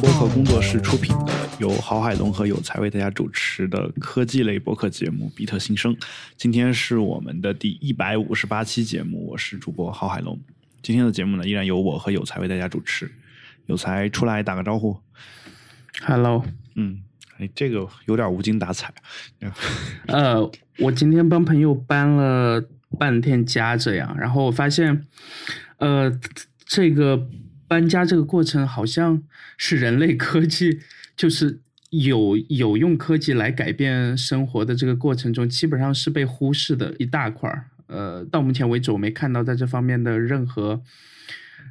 播客工作室出品的，由郝海龙和有才为大家主持的科技类播客节目《比特新生》。今天是我们的第一百五十八期节目，我是主播郝海龙。今天的节目呢，依然由我和有才为大家主持。有才出来打个招呼。Hello，嗯，哎，这个有点无精打采。呃，我今天帮朋友搬了半天家，这样，然后我发现，呃，这个搬家这个过程好像是人类科技，就是有有用科技来改变生活的这个过程中，基本上是被忽视的一大块儿。呃，到目前为止，我没看到在这方面的任何。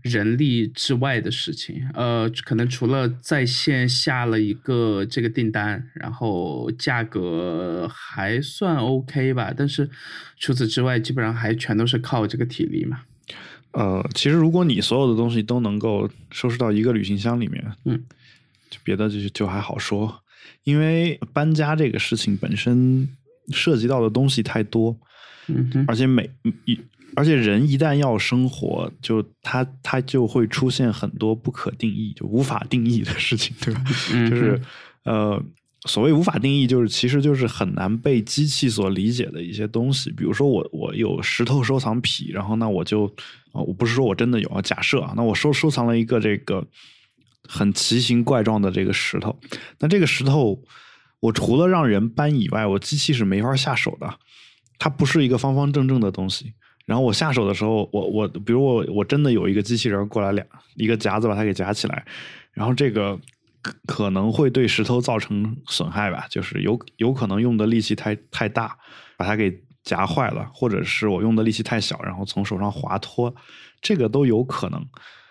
人力之外的事情，呃，可能除了在线下了一个这个订单，然后价格还算 OK 吧，但是除此之外，基本上还全都是靠这个体力嘛。呃，其实如果你所有的东西都能够收拾到一个旅行箱里面，嗯，就别的就就还好说，因为搬家这个事情本身涉及到的东西太多，嗯哼，而且每一。而且人一旦要生活，就他他就会出现很多不可定义、就无法定义的事情，对吧？嗯、就是呃，所谓无法定义，就是其实就是很难被机器所理解的一些东西。比如说我我有石头收藏癖，然后那我就啊、我不是说我真的有啊，假设啊，那我收收藏了一个这个很奇形怪状的这个石头，那这个石头我除了让人搬以外，我机器是没法下手的，它不是一个方方正正的东西。然后我下手的时候，我我比如我我真的有一个机器人过来俩一个夹子把它给夹起来，然后这个可能会对石头造成损害吧，就是有有可能用的力气太太大，把它给夹坏了，或者是我用的力气太小，然后从手上滑脱，这个都有可能。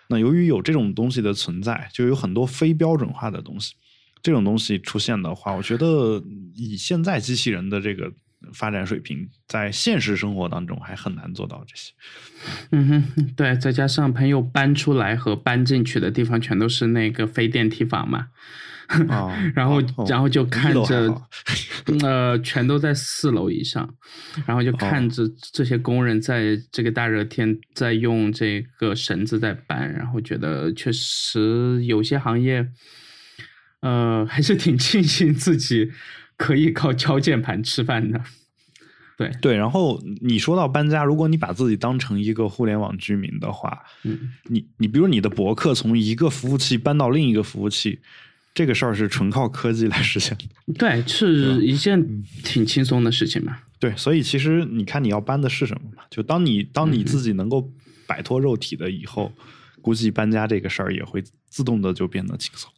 那由于有这种东西的存在，就有很多非标准化的东西，这种东西出现的话，我觉得以现在机器人的这个。发展水平在现实生活当中还很难做到这些。嗯哼，对，再加上朋友搬出来和搬进去的地方全都是那个非电梯房嘛，哦、然后、哦、然后就看着，哦、呃，全都在四楼以上，然后就看着这些工人在这个大热天在用这个绳子在搬，然后觉得确实有些行业，呃，还是挺庆幸自己。可以靠敲键盘吃饭的，对对。然后你说到搬家，如果你把自己当成一个互联网居民的话，嗯，你你比如你的博客从一个服务器搬到另一个服务器，这个事儿是纯靠科技来实现的。对，是一件挺轻松的事情嘛。对，所以其实你看你要搬的是什么嘛？就当你当你自己能够摆脱肉体的以后，嗯、估计搬家这个事儿也会自动的就变得轻松。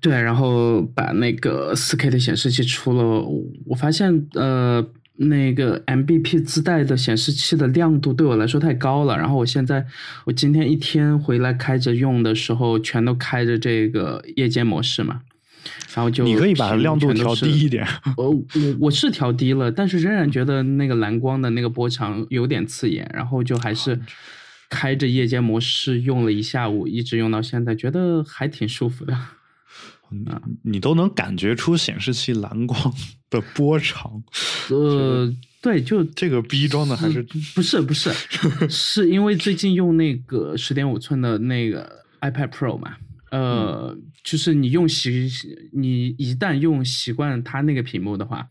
对，然后把那个四 K 的显示器出了，我发现呃，那个 MBP 自带的显示器的亮度对我来说太高了。然后我现在，我今天一天回来开着用的时候，全都开着这个夜间模式嘛。然后就你可以把亮度调低一点。我我我是调低了，但是仍然觉得那个蓝光的那个波长有点刺眼，然后就还是开着夜间模式用了一下午，一直用到现在，觉得还挺舒服的。啊，你都能感觉出显示器蓝光的波长，呃，对，就这个逼装的还是不是不是，是因为最近用那个十点五寸的那个 iPad Pro 嘛，呃，嗯、就是你用习，你一旦用习惯它那个屏幕的话，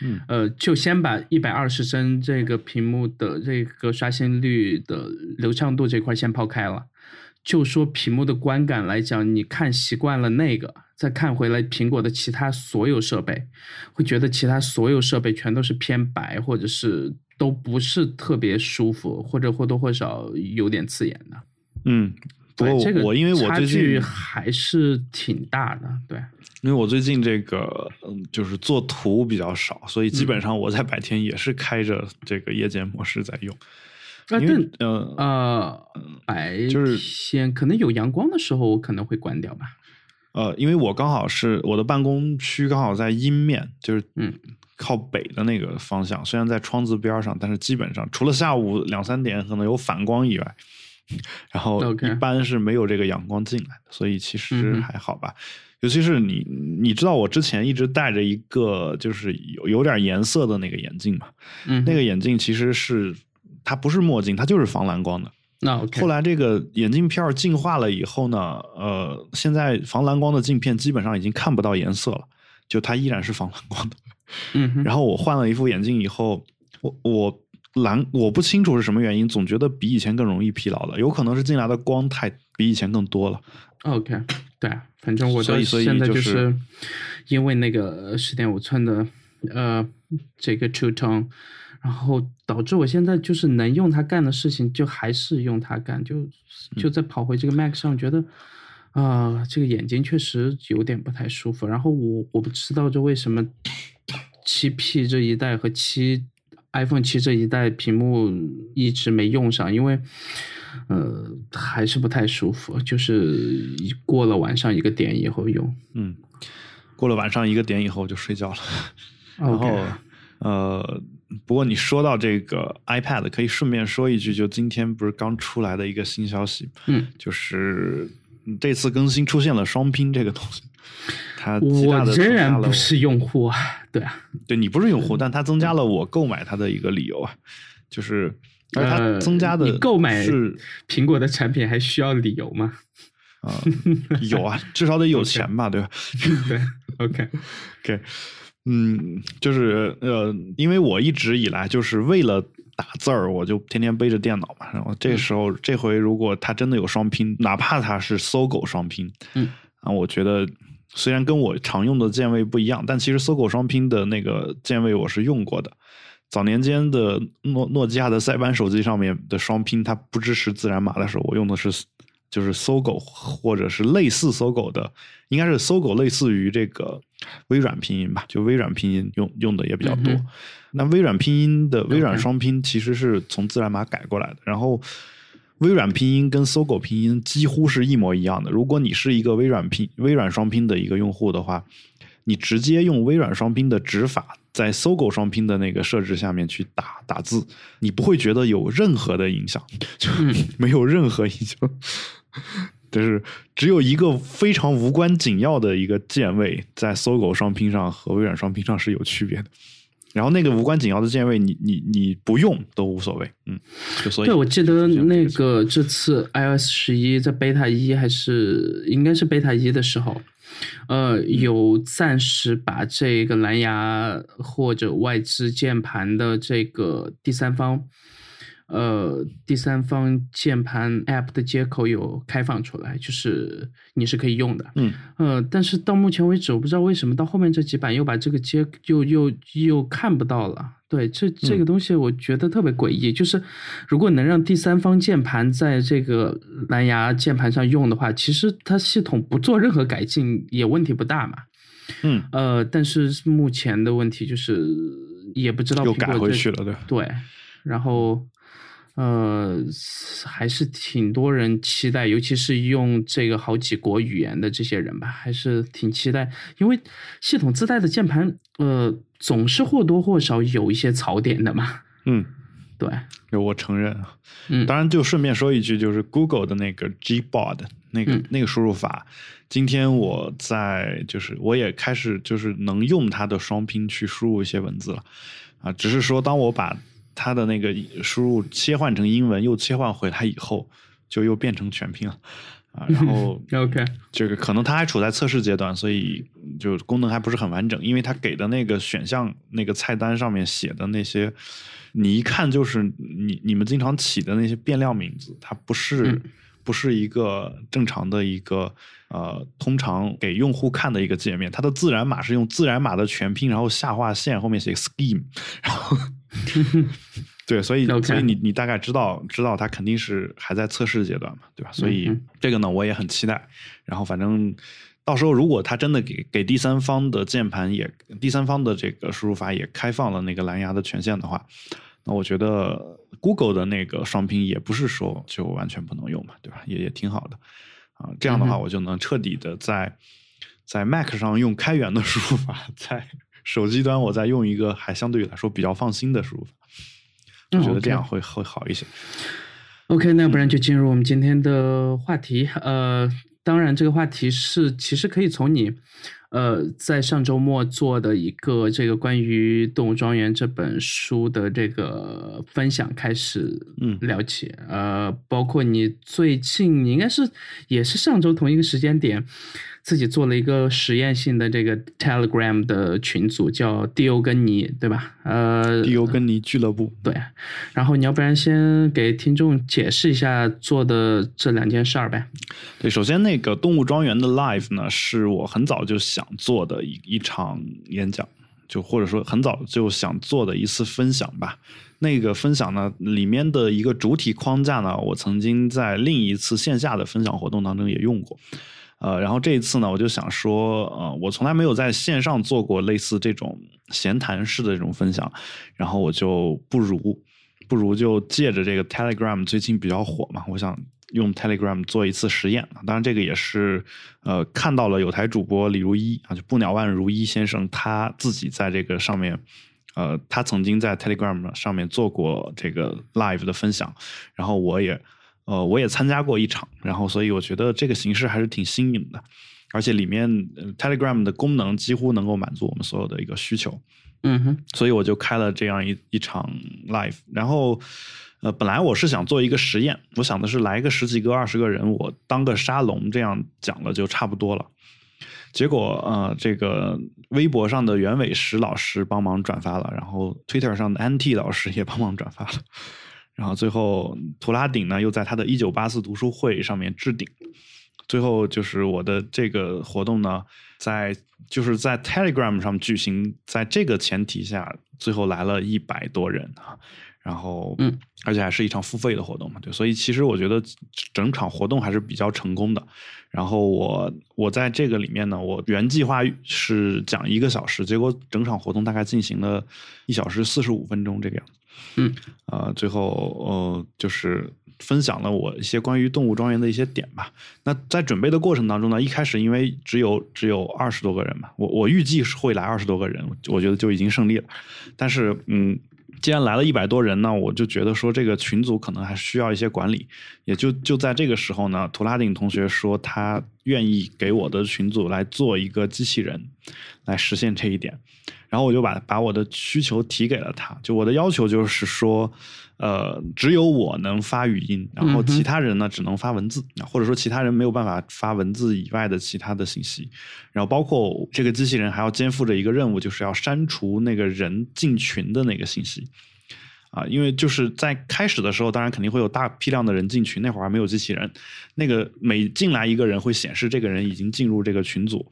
嗯，呃，就先把一百二十帧这个屏幕的这个刷新率的流畅度这块先抛开了。就说屏幕的观感来讲，你看习惯了那个，再看回来苹果的其他所有设备，会觉得其他所有设备全都是偏白，或者是都不是特别舒服，或者或多或少有点刺眼的。嗯，不过这个我因为我差最近距还是挺大的，对。因为我最近这个嗯，就是做图比较少，所以基本上我在白天也是开着这个夜间模式在用。啊，因为对，呃呃，白就是天可能有阳光的时候，我可能会关掉吧。呃，因为我刚好是我的办公区刚好在阴面，就是嗯靠北的那个方向，虽然在窗子边上，但是基本上除了下午两三点可能有反光以外，然后一般是没有这个阳光进来的，所以其实还好吧。尤其是你，你知道我之前一直戴着一个就是有有点颜色的那个眼镜嘛，嗯，那个眼镜其实是它不是墨镜，它就是防蓝光的。后来这个眼镜片儿进化了以后呢，呃，现在防蓝光的镜片基本上已经看不到颜色了，就它依然是防蓝光的。嗯哼，然后我换了一副眼镜以后，我我蓝我不清楚是什么原因，总觉得比以前更容易疲劳了，有可能是进来的光太比以前更多了。OK，对，反正我所以所以现在就是是因为那个十点五寸的呃这个 True Tone，然后导致我现在就是能用它干的事情，就还是用它干，就嗯就在跑回这个 Mac 上，觉得啊、这个眼睛确实有点不太舒服。然后我我不知道这为什么七 P 这一代和七 iPhone 七这一代屏幕一直没用上，因为呃还是不太舒服，就是过了晚上一个点以后用。嗯，过了晚上一个点以后就睡觉了。然后呃，不过你说到这个 iPad，可以顺便说一句，就今天不是刚出来的一个新消息，嗯，就是这次更新出现了双拼这个东西，它我仍然不是用户啊，对啊，对你不是用户，但它增加了我购买它的一个理由啊，就是而它呃增加的你购买是苹果的产品还需要理由吗？啊、有啊，至少得有钱吧，对吧？对，OK，OK，嗯，就是呃，因为我一直以来就是为了打字儿，我就天天背着电脑嘛。然后这时候、这回如果它真的有双拼，哪怕它是搜狗双拼，嗯，啊，我觉得虽然跟我常用的键位不一样，但其实搜狗双拼的那个键位我是用过的。早年间的诺诺基亚的塞班手机上面的双拼，它不支持自然码的时候，我用的是就是搜狗或者是类似搜狗的，应该是搜狗类似于这个微软拼音吧，就微软拼音用用的也比较多。嗯那微软拼音的微软双拼其实是从自然码改过来的，然后微软拼音跟搜狗拼音几乎是一模一样的。如果你是一个微软拼微软双拼的一个用户的话，你直接用微软双拼的指法在搜狗双拼的那个设置下面去打打字，你不会觉得有任何的影响，就嗯 没有任何影响。就是只有一个非常无关紧要的一个键位，在搜狗双拼上和微软双拼上是有区别的。然后那个无关紧要的键位你，你你不用都无所谓，嗯，就所以对，我记得那个这次 iOS 十一在 beta 一还是应该是 beta 一的时候，呃，嗯有暂时把这个蓝牙或者外置键盘的这个第三方，呃，第三方键盘 App 的接口有开放出来，就是你是可以用的。嗯呃，但是到目前为止，我不知道为什么到后面这几版又把这个接又又又看不到了。对，这这个东西我觉得特别诡异。就是如果能让第三方键盘在这个蓝牙键盘上用的话，其实它系统不做任何改进也问题不大嘛。嗯，呃，但是目前的问题就是也不知道又改回去了，对吧？对，然后呃，还是挺多人期待，尤其是用这个好几国语言的这些人吧，还是挺期待，因为系统自带的键盘，呃，总是或多或少有一些槽点的嘛。嗯，对，我承认啊。嗯，当然，就顺便说一句，就是 Google 的那个 Gboard 那个、嗯。那个输入法，今天我在就是我也开始就是能用它的双拼去输入一些文字了。啊，只是说当我把它的那个输入切换成英文又切换回来以后，就又变成全拼了啊，然后 OK，这个可能它还处在测试阶段，所以就功能还不是很完整，因为它给的那个选项那个菜单上面写的那些，你一看就是你你们经常起的那些变量名字，它不是、嗯。不是一个正常的一个呃通常给用户看的一个界面，它的自然码是用自然码的全拼，然后下划线后面写 scheme，然后对，所以所以你你大概知道知道它肯定是还在测试阶段嘛，对吧？所以嗯这个呢我也很期待。然后反正到时候如果它真的给给第三方的键盘也第三方的这个输入法也开放了那个蓝牙的权限的话，那我觉得 Google 的那个双拼也不是说就完全不能用嘛，对吧？也也挺好的啊。这样的话，我就能彻底的在在 Mac 上用开源的输入法，在手机端我再用一个还相对来说比较放心的输入法。我嗯觉得这样会会好一些。OK，那不然就进入我们今天的话题。呃，当然这个话题是其实可以从你呃，在上周末做的一个这个关于《动物庄园》这本书的这个分享开始，嗯了解，呃，包括你最近，你应该是也是上周同一个时间点，自己做了一个实验性的这个 Telegram 的群组，叫迪欧根尼，对吧？呃，迪欧根尼俱乐部。对，然后你要不然先给听众解释一下做的这两件事儿呗？对，首先那个动物庄园的 live 呢，是我很早就想做的一一场演讲，就或者说很早就想做的一次分享吧。那个分享呢，里面的一个主体框架呢，我曾经在另一次线下的分享活动当中也用过。呃，然后这一次呢，我就想说，呃，我从来没有在线上做过类似这种闲谈式的这种分享，然后我就不如不如就借着这个 Telegram 最近比较火嘛，我想用 Telegram 做一次实验。当然，这个也是呃看到了有台主播李如一啊，就不鸟万如一先生他自己在这个上面。呃，他曾经在 Telegram 上面做过这个 live 的分享，然后我也呃我也参加过一场，然后所以我觉得这个形式还是挺新颖的，而且里面、呃 Telegram 的功能几乎能够满足我们所有的一个需求。嗯哼，所以我就开了这样一一场 live，然后，呃，本来我是想做一个实验，我想的是来个十几个、二十个人，我当个沙龙这样讲了就差不多了。结果，呃，这个微博上的袁伟石老师帮忙转发了，然后 Twitter 上的 NT 老师也帮忙转发了，然后最后图拉顶呢又在他的一九八四读书会上面置顶。最后就是我的这个活动呢，在就是在 Telegram 上举行，在这个前提下，最后来了一百多人啊，然后嗯，而且还是一场付费的活动嘛，对，所以其实我觉得整场活动还是比较成功的。然后我我在这个里面呢，我原计划是讲一个小时，结果整场活动大概进行了一小时四十五分钟这个样子。嗯，呃，最后呃就是分享了我一些关于动物庄园的一些点吧。那在准备的过程当中呢，一开始因为只有只有二十多个人嘛，我我预计是会来二十多个人，我觉得就已经胜利了。但是嗯。既然来了一百多人呢，我就觉得说这个群组可能还需要一些管理，也就就在这个时候呢，图拉丁同学说他愿意给我的群组来做一个机器人，来实现这一点，然后我就把把我的需求提给了他，就我的要求就是说，呃，只有我能发语音，然后其他人呢只能发文字，或者说其他人没有办法发文字以外的其他的信息，然后包括这个机器人还要肩负着一个任务，就是要删除那个人进群的那个信息。啊，因为就是在开始的时候，当然肯定会有大批量的人进群，那会儿还没有机器人，那个每进来一个人会显示这个人已经进入这个群组。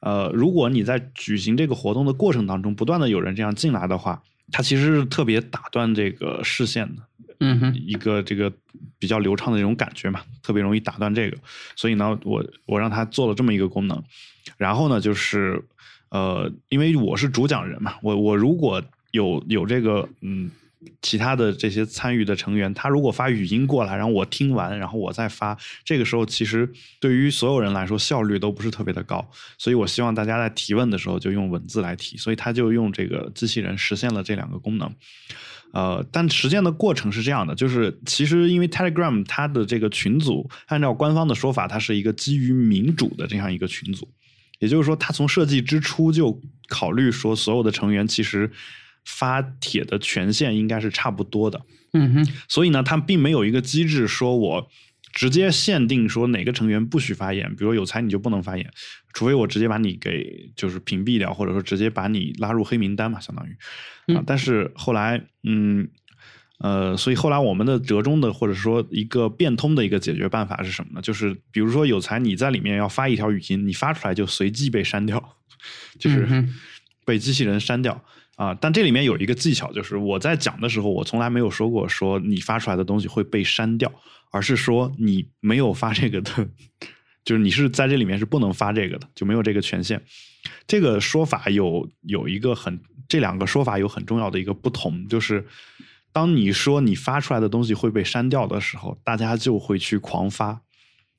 呃，如果你在举行这个活动的过程当中，不断的有人这样进来的话，它其实是特别打断这个视线的。嗯哼，一个这个比较流畅的这种感觉嘛，特别容易打断这个。所以呢，我我让他做了这么一个功能，然后呢，就是呃，因为我是主讲人嘛，我我如果有有这个嗯。其他的这些参与的成员，他如果发语音过来，然后我听完，然后我再发，这个时候其实对于所有人来说效率都不是特别的高，所以我希望大家在提问的时候就用文字来提，所以他就用这个机器人实现了这两个功能。呃，但实践的过程是这样的，就是其实因为 Telegram 它的这个群组，按照官方的说法，它是一个基于民主的这样一个群组，也就是说，它从设计之初就考虑说，所有的成员其实。发帖的权限应该是差不多的，嗯哼，所以呢，他并没有一个机制说我直接限定说哪个成员不许发言，比如有才你就不能发言，除非我直接把你给就是屏蔽掉，或者说直接把你拉入黑名单嘛，相当于啊。但是后来，嗯呃，所以后来我们的折中的或者说一个变通的一个解决办法是什么呢？就是比如说有才你在里面要发一条语音，你发出来就随即被删掉，就是被机器人删掉。啊，但这里面有一个技巧，就是我在讲的时候，我从来没有说过说你发出来的东西会被删掉，而是说你没有发这个的，就是你是在这里面是不能发这个的，就没有这个权限。这个说法有有一个很，这两个说法有很重要的一个不同，就是当你说你发出来的东西会被删掉的时候，大家就会去狂发。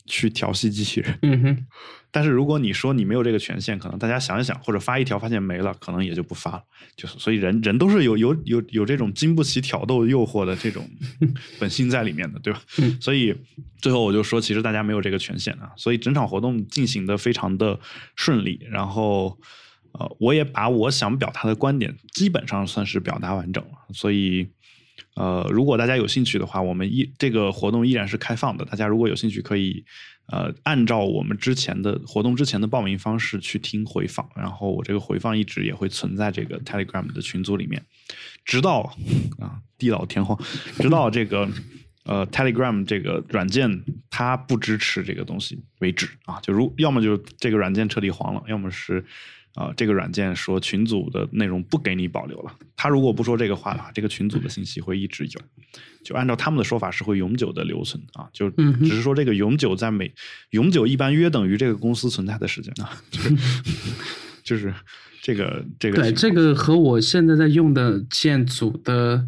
去调戏机器人。嗯哼，但是如果你说你没有这个权限，可能大家想一想，或者发一条发现没了，可能也就不发了。就是所以人人都是有有有有这种经不起挑逗诱惑的这种 本性在里面的，对吧？嗯所以最后我就说，其实大家没有这个权限啊。所以整场活动进行的非常的顺利，然后呃，我也把我想表达的观点基本上算是表达完整了。所以呃，如果大家有兴趣的话，我们依这个活动依然是开放的。大家如果有兴趣，可以呃按照我们之前的活动之前的报名方式去听回放，然后我这个回放一直也会存在这个 Telegram 的群组里面，直到啊地老天荒，直到这个呃 Telegram 这个软件它不支持这个东西为止啊。就如要么就是这个软件彻底黄了，要么是。啊、这个软件说群组的内容不给你保留了。他如果不说这个话的话，这个群组的信息会一直有。就按照他们的说法是会永久的留存啊，就只是说这个永久在每永久一般约等于这个公司存在的时间啊，就是 就是这个这个对，这个和我现在在用的建组的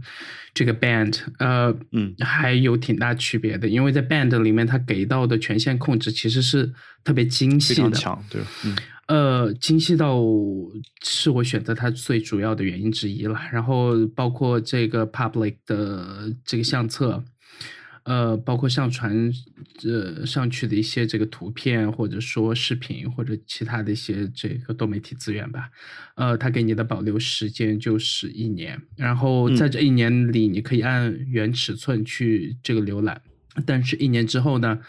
这个 band，呃，嗯还有挺大区别的，因为在 band 里面它给到的权限控制其实是特别精细的，非常强，对，嗯呃，精细到是我选择它最主要的原因之一了。然后包括这个 public 的这个相册，呃，包括上传呃上去的一些这个图片，或者说视频，或者其他的一些这个多媒体资源吧。呃，它给你的保留时间就是一年，然后在这一年里，你可以按原尺寸去这个浏览，但是一年之后呢？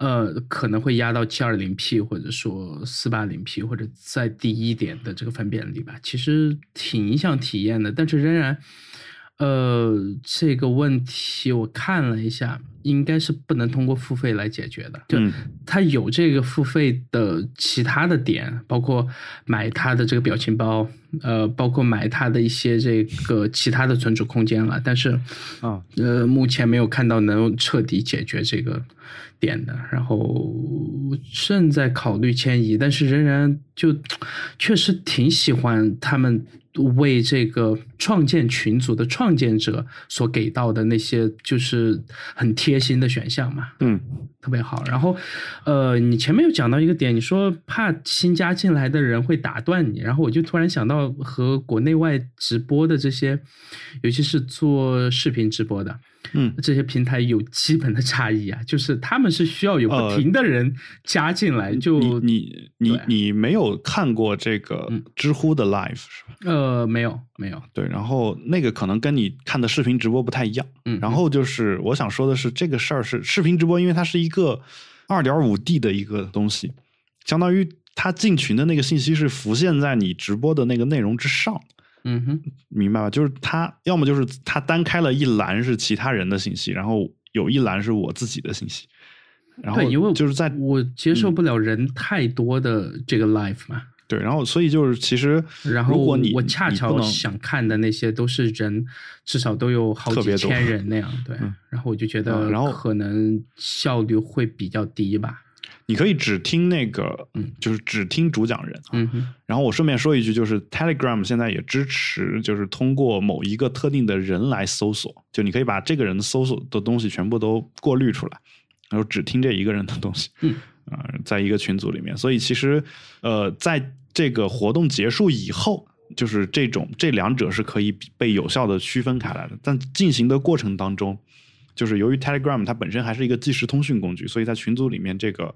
呃，可能会压到七二零 P，或者说四八零 P，或者再低一点的这个分辨率吧，其实挺影响体验的。但是仍然，呃，这个问题我看了一下，应该是不能通过付费来解决的。就嗯它有这个付费的其他的点，包括买它的这个表情包，呃，包括买它的一些这个其他的存储空间了。但是，啊，呃，目前没有看到能彻底解决这个点的。然后正在考虑迁移，但是仍然就确实挺喜欢他们为这个创建群组的创建者所给到的那些就是很贴心的选项嘛。嗯特别好。然后，呃，你前面有讲到一个点，你说怕新加进来的人会打断你，然后我就突然想到和国内外直播的这些，尤其是做视频直播的。嗯这些平台有基本的差异啊，就是他们是需要有不呃停的人加进来，就你你你你没有看过这个嗯知乎的 live 是吧？呃没有没有，对，然后那个可能跟你看的视频直播不太一样。嗯，然后就是我想说的是，这个事儿是视频直播，因为它是一个二点五 D 的一个东西，相当于它进群的那个信息是浮现在你直播的那个内容之上，嗯哼，明白吧？就是它要么就是它单开了一栏是其他人的信息，然后有一栏是我自己的信息，然后对，因为就是在我接受嗯不了人太多的这个 life 嘛。对，然后所以就是其实，然后如果你我恰巧想看的那些都是人，至少都有好几千人那样，对。嗯然后我就觉得，啊然后可能效率会比较低吧。你可以只听那个，嗯就是只听主讲人啊。嗯，然后我顺便说一句，就是 Telegram 现在也支持，就是通过某一个特定的人来搜索，就你可以把这个人搜索的东西全部都过滤出来，然后只听这一个人的东西。嗯，啊、在一个群组里面，所以其实呃，在这个活动结束以后，就是这种这两者是可以被有效的区分开来的，但进行的过程当中，就是由于 Telegram 它本身还是一个即时通讯工具，所以在群组里面这个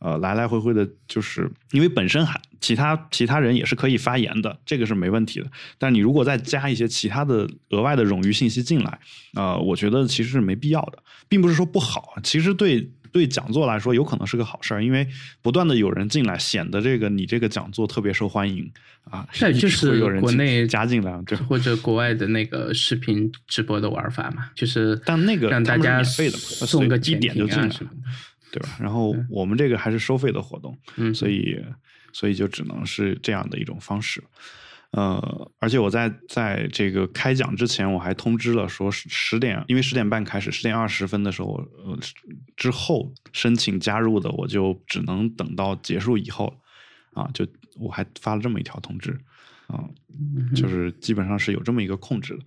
呃来来回回的，就是因为本身还其他其他人也是可以发言的，这个是没问题的。但你如果再加一些其他的额外的冗余信息进来，呃，我觉得其实是没必要的，并不是说不好，其实对。对讲座来说，有可能是个好事儿，因为不断的有人进来，显得这个你这个讲座特别受欢迎啊。对，就是人国内加进来，这或者国外的那个视频直播的玩法嘛，就是但那个让大家送个随一点就进来啊什么的。对吧？然后我们这个还是收费的活动，嗯，所以所以就只能是这样的一种方式。呃，而且我在在这个开讲之前，我还通知了说十十点，因为十点半开始，十点二十分的时候，呃，之后申请加入的，我就只能等到结束以后啊，就我还发了这么一条通知啊，嗯就是基本上是有这么一个控制的。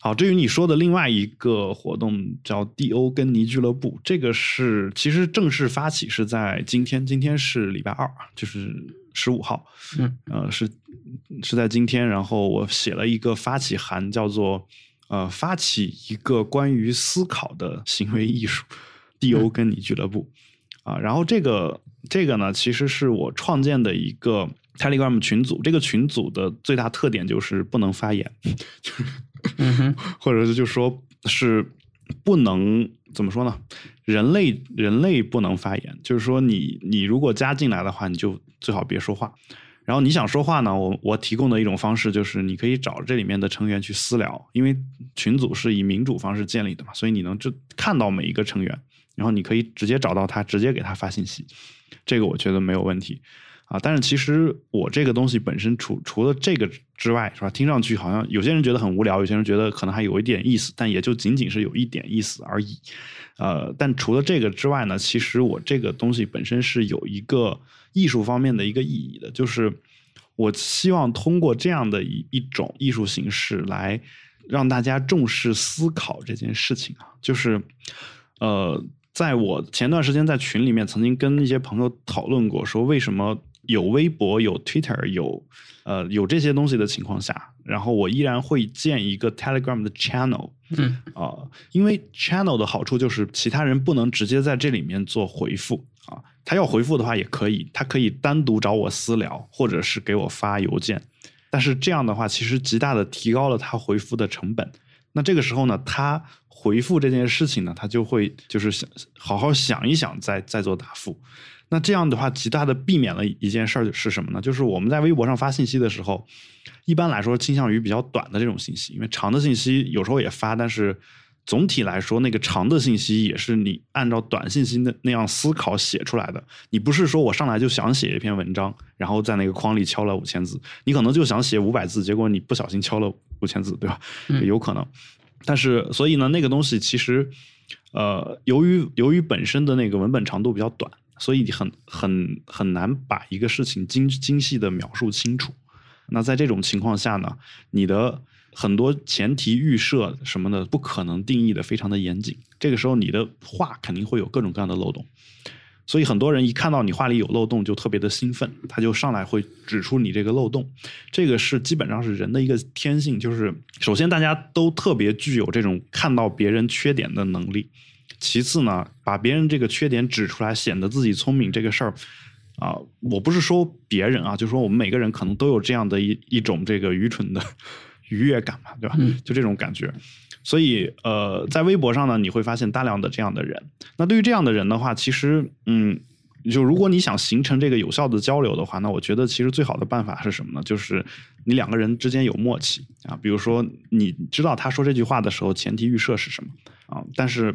好，至于你说的另外一个活动叫 D.O 根尼俱乐部，这个是其实正式发起是在今天，今天是礼拜二，就是十五号，嗯，呃，是是在今天，然后我写了一个发起函，叫做呃发起一个关于思考的行为艺术 D.O 跟你俱乐部。啊，然后这个这个呢，其实是我创建的一个 Telegram 群组，这个群组的最大特点就是不能发言，就是。嗯，或者是就说是不能怎么说呢？人类人类不能发言，就是说你你如果加进来的话，你就最好别说话。然后你想说话呢，我我提供的一种方式就是你可以找这里面的成员去私聊，因为群组是以民主方式建立的嘛，所以你能就看到每一个成员，然后你可以直接找到他，直接给他发信息，这个我觉得没有问题。啊，但是其实我这个东西本身除除了这个之外，是吧？听上去好像有些人觉得很无聊，有些人觉得可能还有一点意思，但也就仅仅是有一点意思而已。呃，但除了这个之外呢，其实我这个东西本身是有一个艺术方面的一个意义的，就是我希望通过这样的一一种艺术形式来让大家重视思考这件事情啊，就是呃，在我前段时间在群里面曾经跟一些朋友讨论过，说为什么。有微博、有 Twitter、有呃有这些东西的情况下，然后我依然会建一个 Telegram 的 channel，嗯啊，因为 channel 的好处就是其他人不能直接在这里面做回复啊，他要回复的话也可以，他可以单独找我私聊，或者是给我发邮件，但是这样的话其实极大的提高了他回复的成本。那这个时候呢，他回复这件事情呢，他就会就是想好好想一想，再再做答复。那这样的话，极大的避免了一件事儿是什么呢？就是我们在微博上发信息的时候，一般来说倾向于比较短的这种信息，因为长的信息有时候也发，但是总体来说，那个长的信息也是你按照短信息的那样思考写出来的。你不是说我上来就想写一篇文章，然后在那个框里敲了五千字，你可能就想写五百字，结果你不小心敲了五千字，对吧？有可能。但是，所以呢，那个东西其实，呃，由于由于本身的那个文本长度比较短。所以很很很难把一个事情精精细的描述清楚。那在这种情况下呢，你的很多前提预设什么的不可能定义的非常的严谨。这个时候你的话肯定会有各种各样的漏洞。所以很多人一看到你话里有漏洞就特别的兴奋，他就上来会指出你这个漏洞。这个是基本上是人的一个天性，就是首先大家都特别具有这种看到别人缺点的能力。其次呢，把别人这个缺点指出来，显得自己聪明这个事儿，啊，我不是说别人啊，就说我们每个人可能都有这样的一一种这个愚蠢的愉悦感嘛，对吧？就这种感觉。所以，呃，在微博上呢，你会发现大量的这样的人。那对于这样的人的话，其实，嗯，就如果你想形成这个有效的交流的话，那我觉得其实最好的办法是什么呢？就是你两个人之间有默契啊，比如说你知道他说这句话的时候前提预设是什么啊，但是。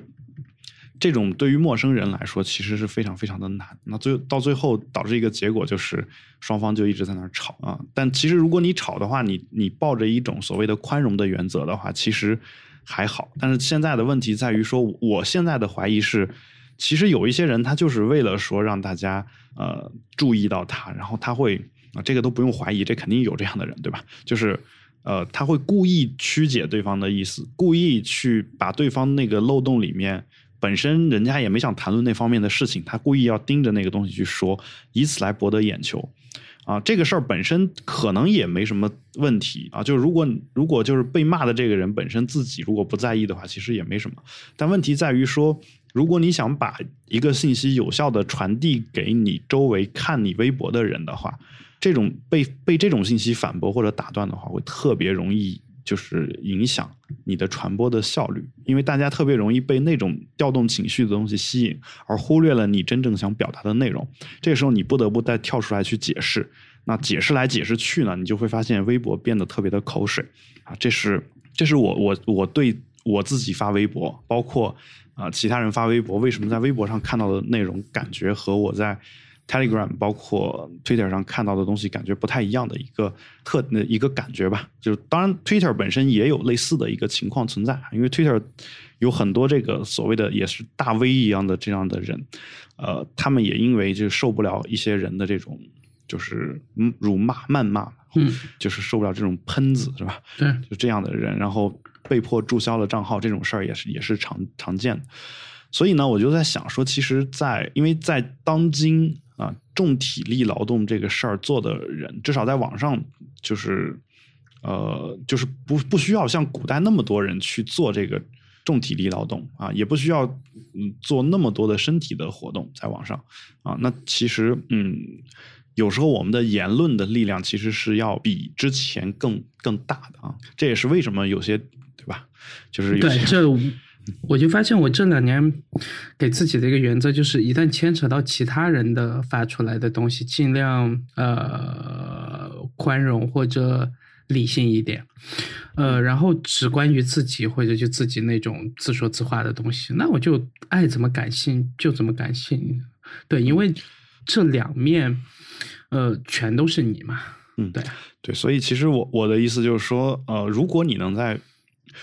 这种对于陌生人来说，其实是非常非常的难。那最到最后导致一个结果就是双方就一直在那儿吵啊。但其实如果你吵的话，你你抱着一种所谓的宽容的原则的话，其实还好。但是现在的问题在于说，我现在的怀疑是，其实有一些人他就是为了说让大家呃注意到他，然后他会啊这个都不用怀疑，这肯定有这样的人，对吧？就是呃他会故意曲解对方的意思，故意去把对方那个漏洞里面。本身人家也没想谈论那方面的事情，他故意要盯着那个东西去说，以此来博得眼球，啊，这个事儿本身可能也没什么问题啊。就是如果如果就是被骂的这个人本身自己如果不在意的话，其实也没什么。但问题在于说，如果你想把一个信息有效的传递给你周围看你微博的人的话，这种被被这种信息反驳或者打断的话，会特别容易。就是影响你的传播的效率，因为大家特别容易被那种调动情绪的东西吸引，而忽略了你真正想表达的内容。这个时候你不得不再跳出来去解释，那解释来解释去呢，你就会发现微博变得特别的口水啊！这是这是我我我对我自己发微博，包括啊其他人发微博，为什么在微博上看到的内容感觉和我在。Telegram 包括 Twitter 上看到的东西，感觉不太一样的一个特一个感觉吧。就是当然，Twitter 本身也有类似的一个情况存在，因为 Twitter 有很多这个所谓的也是大 V 一样的这样的人，呃，他们也因为就受不了一些人的这种就是辱骂、谩骂，嗯，就是受不了这种喷子，是吧？对，就这样的人，然后被迫注销了账号，这种事儿也是也是常常见的。所以呢，我就在想说，其实在，因为在当今啊，重体力劳动这个事儿做的人，至少在网上，就是呃，就是不不需要像古代那么多人去做这个重体力劳动啊，也不需要嗯做那么多的身体的活动在网上啊。那其实嗯，有时候我们的言论的力量其实是要比之前更更大的啊。这也是为什么有些对吧？就是有些对这。我就发现，我这两年给自己的一个原则就是，一旦牵扯到其他人的发出来的东西，尽量呃宽容或者理性一点，呃，然后只关于自己或者就自己那种自说自话的东西，那我就爱怎么感性就怎么感性。对，因为这两面，呃，全都是你嘛。嗯，对对，所以其实我我的意思就是说，呃，如果你能在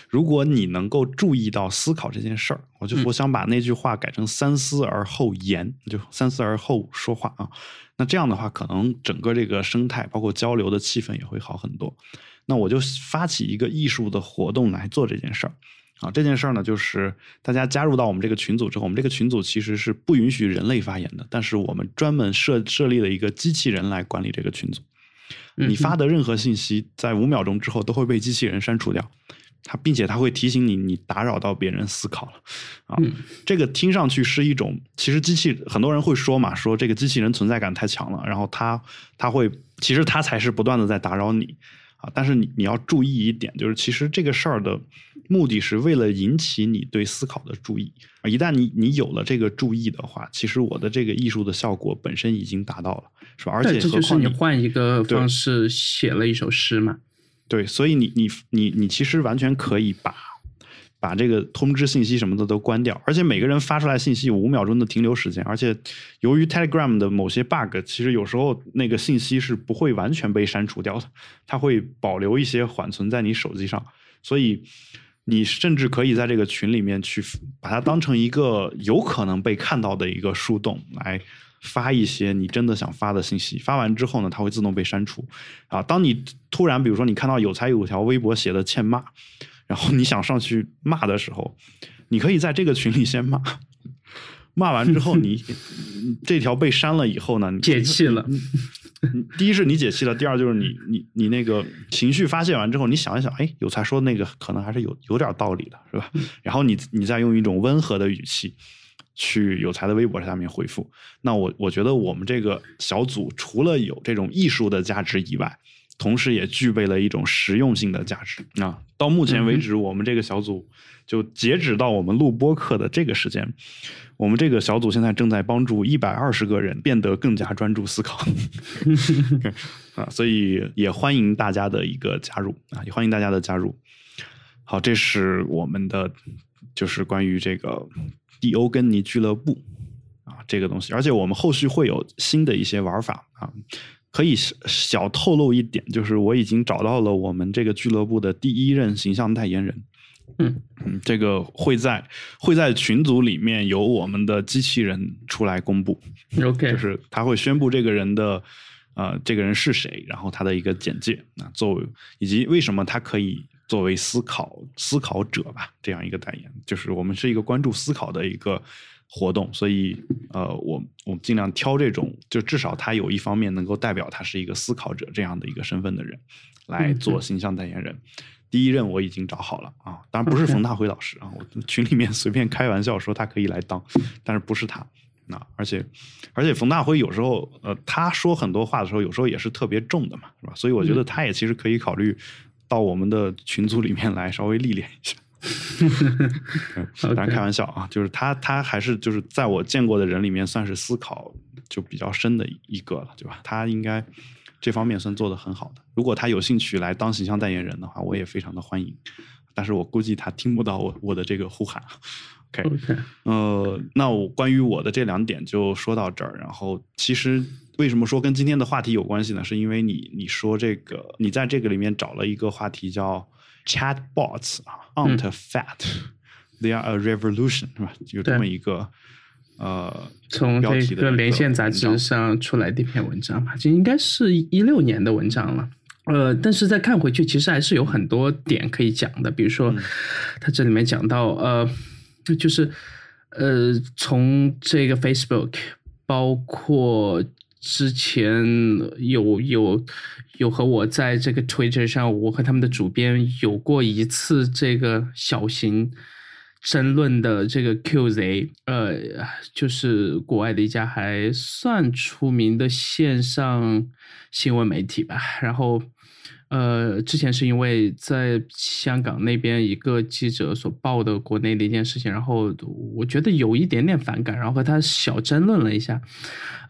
如果你能够注意到思考这件事儿，我就我想把那句话改成三思而后言，就三思而后说话啊。那这样的话，可能整个这个生态，包括交流的气氛也会好很多。那我就发起一个艺术的活动来做这件事儿啊。这件事儿呢，就是大家加入到我们这个群组之后，我们这个群组其实是不允许人类发言的，但是我们专门设设立了一个机器人来管理这个群组。你发的任何信息，在五秒钟之后都会被机器人删除掉。它，并且它会提醒你，你打扰到别人思考了，啊，这个听上去是一种，其实机器很多人会说嘛，说这个机器人存在感太强了，然后它，它会，其实它才是不断的在打扰你，啊，但是你你要注意一点，就是其实这个事儿的目的是为了引起你对思考的注意，啊，一旦你你有了这个注意的话，其实我的这个艺术的效果本身已经达到了，是吧？而且这就是你换一个方式写了一首诗嘛。对，所以你你你你其实完全可以把把这个通知信息什么的都关掉，而且每个人发出来信息有五秒钟的停留时间，而且由于 Telegram 的某些 bug，其实有时候那个信息是不会完全被删除掉的，它会保留一些缓存在你手机上，所以你甚至可以在这个群里面去把它当成一个有可能被看到的一个树洞来。发一些你真的想发的信息，发完之后呢，它会自动被删除。啊，当你突然比如说你看到有才有条微博写的欠骂，然后你想上去骂的时候，你可以在这个群里先骂，骂完之后你 这条被删了以后呢，解气了。第一是你解气了，第二就是你你你那个情绪发泄完之后，你想一想，哎，有才说那个可能还是有有点道理的，是吧？然后你你再用一种温和的语气。去有才的微博下面回复，那我我觉得我们这个小组除了有这种艺术的价值以外，同时也具备了一种实用性的价值啊。到目前为止，我们这个小组就截止到我们录播课的这个时间，我们这个小组现在正在帮助一百二十个人变得更加专注思考 啊，所以也欢迎大家的一个加入啊，也欢迎大家的加入。好，这是我们的就是关于这个。迪欧根尼俱乐部啊，这个东西，而且我们后续会有新的一些玩法啊，可以小透露一点，就是我已经找到了我们这个俱乐部的第一任形象代言人。嗯嗯，这个会在会在群组里面由我们的机器人出来公布。OK，就是他会宣布这个人的呃，这个人是谁，然后他的一个简介啊，作为以及为什么他可以。作为思考思考者吧，这样一个代言，就是我们是一个关注思考的一个活动，所以呃，我我们尽量挑这种，就至少他有一方面能够代表他是一个思考者这样的一个身份的人来做形象代言人。第一任我已经找好了啊，当然不是冯大辉老师啊，我群里面随便开玩笑说他可以来当，但是不是他那，而且而且冯大辉有时候呃他说很多话的时候，有时候也是特别重的嘛，是吧？所以我觉得他也其实可以考虑。到我们的群组里面来稍微历练一下，当然开玩笑啊，就是他他还是就是在我见过的人里面算是思考就比较深的一个了，对吧？他应该这方面算做的很好的。如果他有兴趣来当形象代言人的话，我也非常的欢迎。但是我估计他听不到我我的这个呼喊。OK，呃，那我关于我的这两点就说到这儿。然后其实。为什么说跟今天的话题有关系呢？是因为你你说这个，你在这个里面找了一个话题叫 chatbots 啊，aren't fat，they are a revolution 是吧？有这么一个呃，从这个连线杂志上出来的一篇文章吧，这应该是一六年的文章了。呃，但是再看回去，其实还是有很多点可以讲的。比如说，他这里面讲到，呃，就是呃，从这个 Facebook，包括之前有有有和我在这个 Twitter 上，我和他们的主编有过一次这个小型。争论的这个 QZ，呃，就是国外的一家还算出名的线上新闻媒体吧，然后。呃，之前是因为在香港那边一个记者所报的国内的一件事情，然后我觉得有一点点反感，然后和他小争论了一下。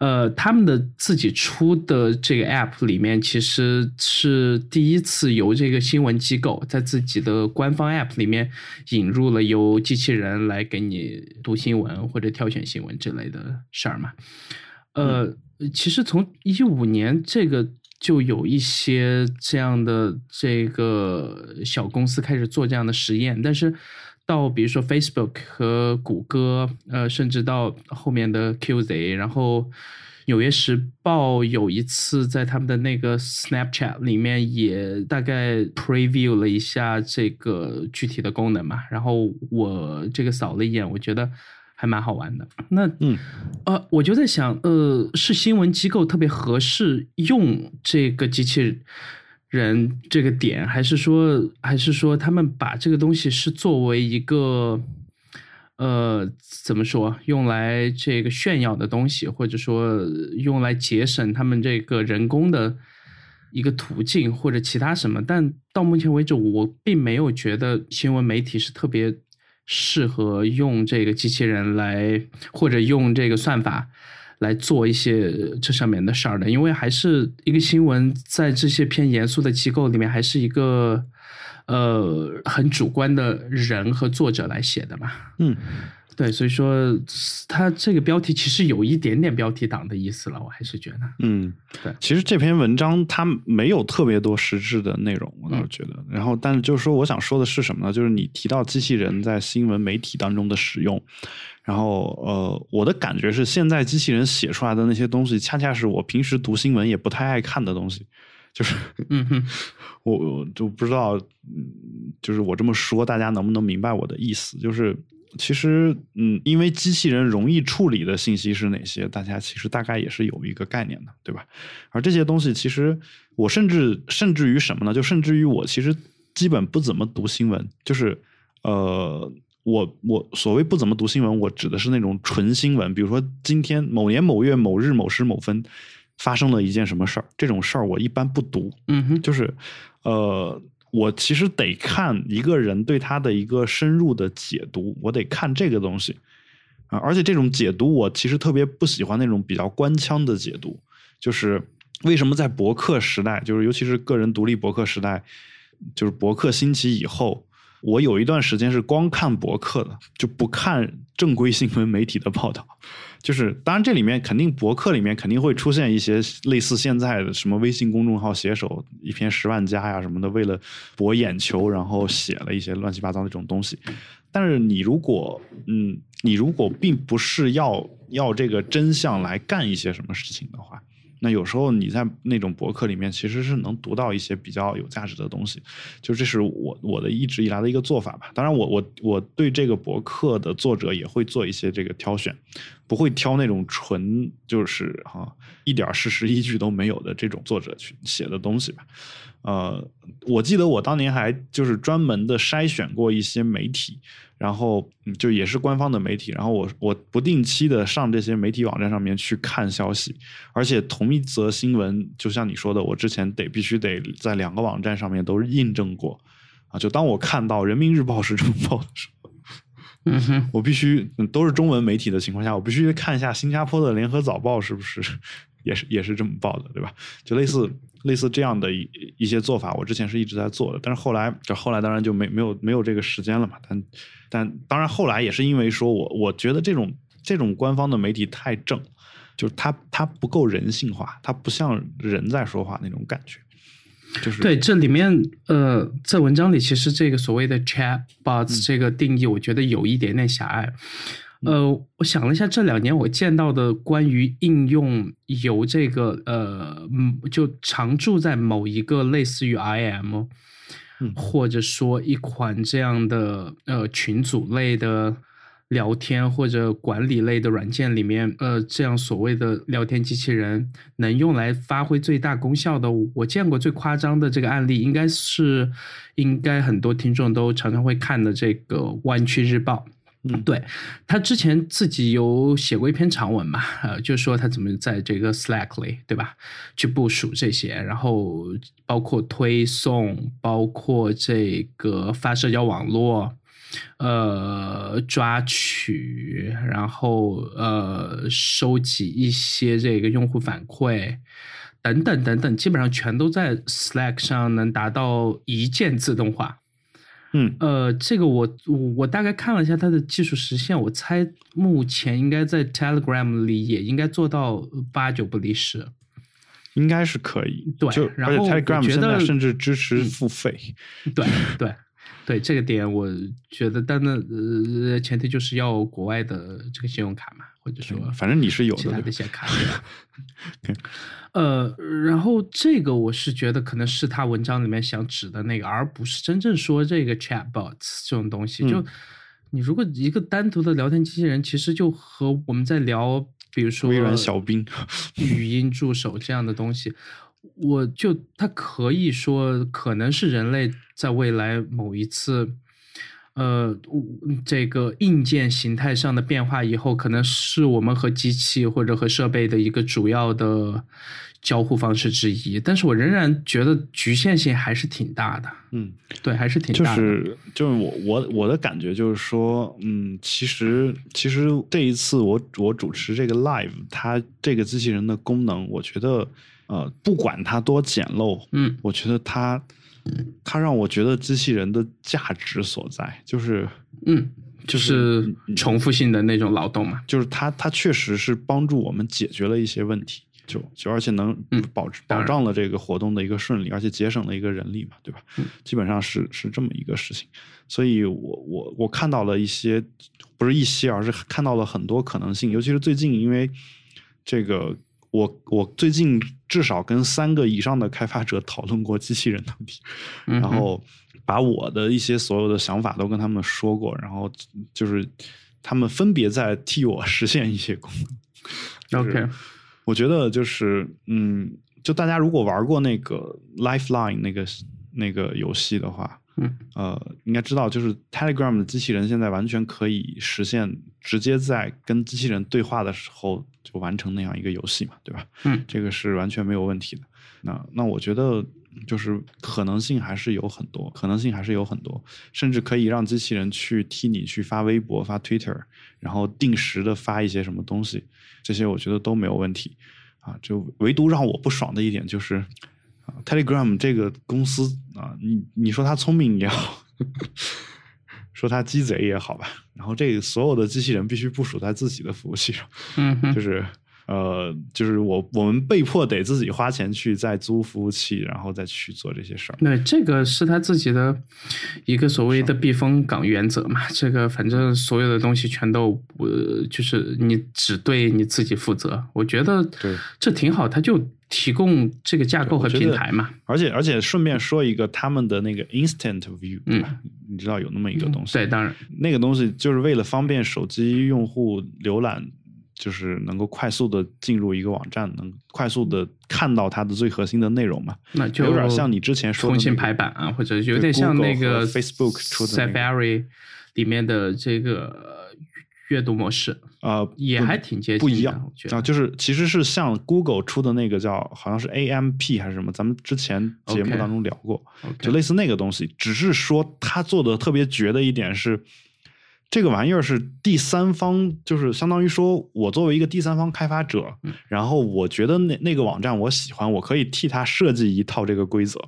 呃，他们的自己出的这个 app 里面，其实是第一次由这个新闻机构在自己的官方 app 里面引入了由机器人来给你读新闻或者挑选新闻之类的事儿嘛。呃，其实从一五年这个。就有一些这样的这个小公司开始做这样的实验，但是到比如说 Facebook 和谷歌，呃，甚至到后面的 QZ，然后《纽约时报》有一次在他们的那个 Snapchat 里面也大概 preview 了一下这个具体的功能嘛，然后我这个扫了一眼，我觉得。还蛮好玩的。那嗯，呃，我就在想，呃，是新闻机构特别合适用这个机器人这个点，还是说，还是说他们把这个东西是作为一个，呃，怎么说，用来这个炫耀的东西，或者说用来节省他们这个人工的一个途径，或者其他什么？但到目前为止，我并没有觉得新闻媒体是特别。适合用这个机器人来，或者用这个算法来做一些这上面的事儿的，因为还是一个新闻，在这些偏严肃的机构里面，还是一个呃很主观的人和作者来写的嘛。嗯。对，所以说它这个标题其实有一点点标题党的意思了，我还是觉得，嗯，对。其实这篇文章它没有特别多实质的内容，我倒是觉得。然后，但是就是说，我想说的是什么呢？就是你提到机器人在新闻媒体当中的使用，然后呃，我的感觉是，现在机器人写出来的那些东西，恰恰是我平时读新闻也不太爱看的东西，就是，嗯哼，我就不知道，嗯，就是我这么说，大家能不能明白我的意思？就是。其实，嗯，因为机器人容易处理的信息是哪些，大家其实大概也是有一个概念的，对吧？而这些东西，其实我甚至甚至于什么呢？就甚至于我其实基本不怎么读新闻，就是呃，我我所谓不怎么读新闻，我指的是那种纯新闻，比如说今天某年某月某日某时某分发生了一件什么事儿，这种事儿我一般不读，嗯哼，就是呃。我其实得看一个人对他的一个深入的解读，我得看这个东西啊，而且这种解读我其实特别不喜欢那种比较官腔的解读。就是为什么在博客时代，就是尤其是个人独立博客时代，就是博客兴起以后，我有一段时间是光看博客的，就不看正规新闻媒体的报道。就是，当然这里面肯定博客里面肯定会出现一些类似现在的什么微信公众号写手一篇十万加呀什么的，为了博眼球，然后写了一些乱七八糟的这种东西。但是你如果，嗯，你如果并不是要要这个真相来干一些什么事情的话。那有时候你在那种博客里面，其实是能读到一些比较有价值的东西，就这是我我的一直以来的一个做法吧。当然，我我我对这个博客的作者也会做一些这个挑选，不会挑那种纯就是哈一点事实依据都没有的这种作者去写的东西吧。呃，我记得我当年还就是专门的筛选过一些媒体。然后就也是官方的媒体，然后我我不定期的上这些媒体网站上面去看消息，而且同一则新闻，就像你说的，我之前得必须得在两个网站上面都印证过，啊，就当我看到人民日报是这么报的时候，嗯哼，我必须都是中文媒体的情况下，我必须看一下新加坡的联合早报是不是 也是也是这么报的，对吧？就类似类似这样的一一些做法，我之前是一直在做的，但是后来就后来当然就没没有没有这个时间了嘛，但。但当然，后来也是因为说，我我觉得这种这种官方的媒体太正，就是它它不够人性化，它不像人在说话那种感觉。就是对这里面呃，在文章里其实这个所谓的 chat bots 这个定义，我觉得有一点点狭隘。呃，我想了一下，这两年我见到的关于应用有这个呃，嗯，就常驻在某一个类似于 IM，嗯或者说一款这样的呃群组类的聊天或者管理类的软件里面，呃，这样所谓的聊天机器人能用来发挥最大功效的，我见过最夸张的这个案例，应该是应该很多听众都常常会看的这个《湾区日报》。嗯对他之前自己有写过一篇长文嘛，呃，就说他怎么在这个 Slack 里，对吧，去部署这些，然后包括推送，包括这个发社交网络，呃，抓取，然后呃，收集一些这个用户反馈。等等等等，基本上全都在 Slack 上能达到一键自动化。嗯呃，这个我我我大概看了一下它的技术实现，我猜目前应该在 Telegram 里也应该做到八九不离十。应该是可以。对然后觉得现在甚至支持嗯付费。对对对，这个点我觉得，但那呃前提就是要国外的这个信用卡嘛，或者说反正你是有的其他的一些卡 对？呃，然后这个我是觉得可能是他文章里面想指的那个，而不是真正说这个 chatbots 这种东西。就嗯你如果一个单独的聊天机器人，其实就和我们在聊，比如说微软小冰。语音助手这样的东西，我就它可以说可能是人类在未来某一次，呃，这个硬件形态上的变化以后，可能是我们和机器或者和设备的一个主要的交互方式之一。但是我仍然觉得局限性还是挺大的，嗯，对，还是挺大的。就是就是我我我的感觉就是说，嗯，其实其实这一次我我主持这个 live，它这个机器人的功能，我觉得呃，不管它多简陋，嗯我觉得它它让我觉得机器人的价值所在，就是嗯，就是重复性的那种劳动嘛。就是它它确实是帮助我们解决了一些问题。就就而且能嗯保保障了这个活动的一个顺利，而且节省了一个人力嘛，对吧？嗯基本上是是这么一个事情，所以我我我看到了一些，不是一些，而是看到了很多可能性，尤其是最近，因为这个我我最近至少跟三个以上的开发者讨论过机器人的问题，嗯然后把我的一些所有的想法都跟他们说过，然后就是他们分别在替我实现一些功能。OK 我觉得就是嗯，就大家如果玩过那个 Lifeline 那个那个游戏的话，嗯呃，应该知道，就是 Telegram 的机器人现在完全可以实现直接在跟机器人对话的时候就完成那样一个游戏嘛，对吧？嗯这个是完全没有问题的。那那我觉得就是可能性还是有很多，可能性还是有很多，甚至可以让机器人去替你去发微博、发 Twitter，然后定时的发一些什么东西，这些我觉得都没有问题啊。就唯独让我不爽的一点就是啊，Telegram 这个公司啊，你你说它聪明也好。说它鸡贼也好吧，然后这个所有的机器人必须部署在自己的服务器上，嗯就是呃，就是我我们被迫得自己花钱去再租服务器，然后再去做这些事儿。对，这个是他自己的一个所谓的避风港原则嘛。这个反正所有的东西全都呃，就是你只对你自己负责。我觉得对这挺好，他就提供这个架构和平台嘛。而且而且顺便说一个，他们的那个 Instant View，对吧？你知道有那么一个东西，嗯对，当然，那个东西就是为了方便手机用户浏览，就是能够快速的进入一个网站，能快速的看到它的最核心的内容嘛。那就有点像你之前说的重新排版啊，或者有点像那个 Facebook 出的那个 Safari 里面的这个呃阅读模式。呃，也还挺接近的不一样我觉得啊，就是其实是像 Google 出的那个叫好像是 AMP 还是什么，咱们之前节目当中聊过就类似那个东西，只是说它做的特别绝的一点是，这个玩意儿是第三方，就是相当于说我作为一个第三方开发者，嗯然后我觉得那那个网站我喜欢，我可以替他设计一套这个规则，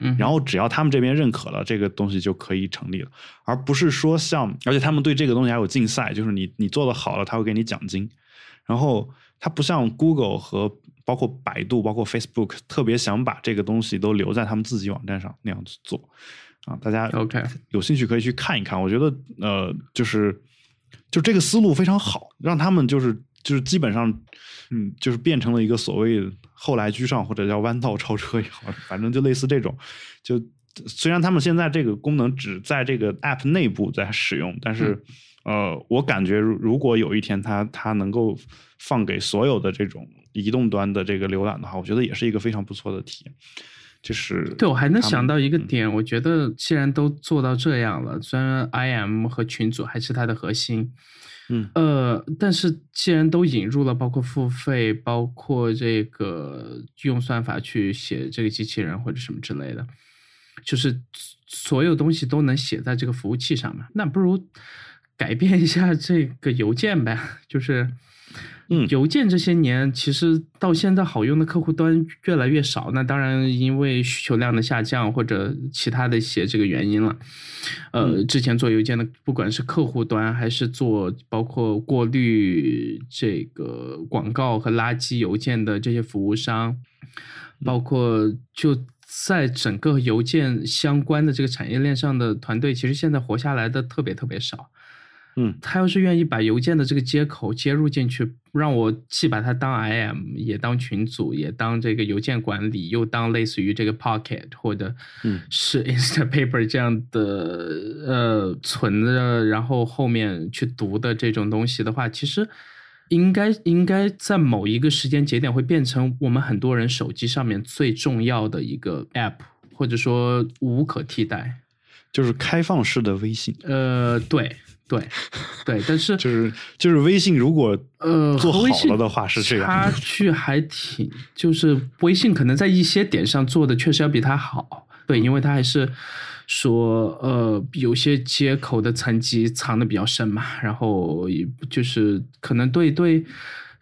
嗯，然后只要他们这边认可了，这个东西就可以成立了，而不是说像，而且他们对这个东西还有竞赛，就是你你做的好了，他会给你奖金。然后它不像 Google 和包括百度、包括 Facebook 特别想把这个东西都留在他们自己网站上那样子做啊，大家 OK 有兴趣可以去看一看。我觉得呃，就是就这个思路非常好，让他们就是就是基本上，嗯，就是变成了一个所谓后来居上或者叫弯道超车也好，反正就类似这种。就虽然他们现在这个功能只在这个 App 内部在使用，但是呃，我感觉如果有一天它它能够放给所有的这种移动端的这个浏览的话，我觉得也是一个非常不错的体验。就是对我还能想到一个点，我觉得既然都做到这样了，虽然 IM 和群组还是它的核心，嗯呃，但是既然都引入了包括付费、包括这个用算法去写这个机器人或者什么之类的，就是所有东西都能写在这个服务器上面，那不如改变一下这个邮件呗，就是。嗯，邮件这些年其实到现在好用的客户端越来越少，那当然因为需求量的下降或者其他的一些这个原因了。呃，之前做邮件的，不管是客户端还是做包括过滤这个广告和垃圾邮件的这些服务商，包括就在整个邮件相关的这个产业链上的团队，其实现在活下来的特别特别少。嗯，他要是愿意把邮件的这个接口接入进去，让我既把它当 IM，也当群组，也当这个邮件管理，又当类似于这个 Pocket 或者是 Instapaper 这样的呃存着，然后后面去读的这种东西的话，其实应该应该在某一个时间节点会变成我们很多人手机上面最重要的一个 App，或者说无可替代，就是开放式的微信。呃，对。对，对，但是就是就是微信如果呃做好了的话是这样，差距还挺，就是微信可能在一些点上做的确实要比它好，对，因为它还是说呃有些接口的层级藏的比较深嘛，然后就是可能对对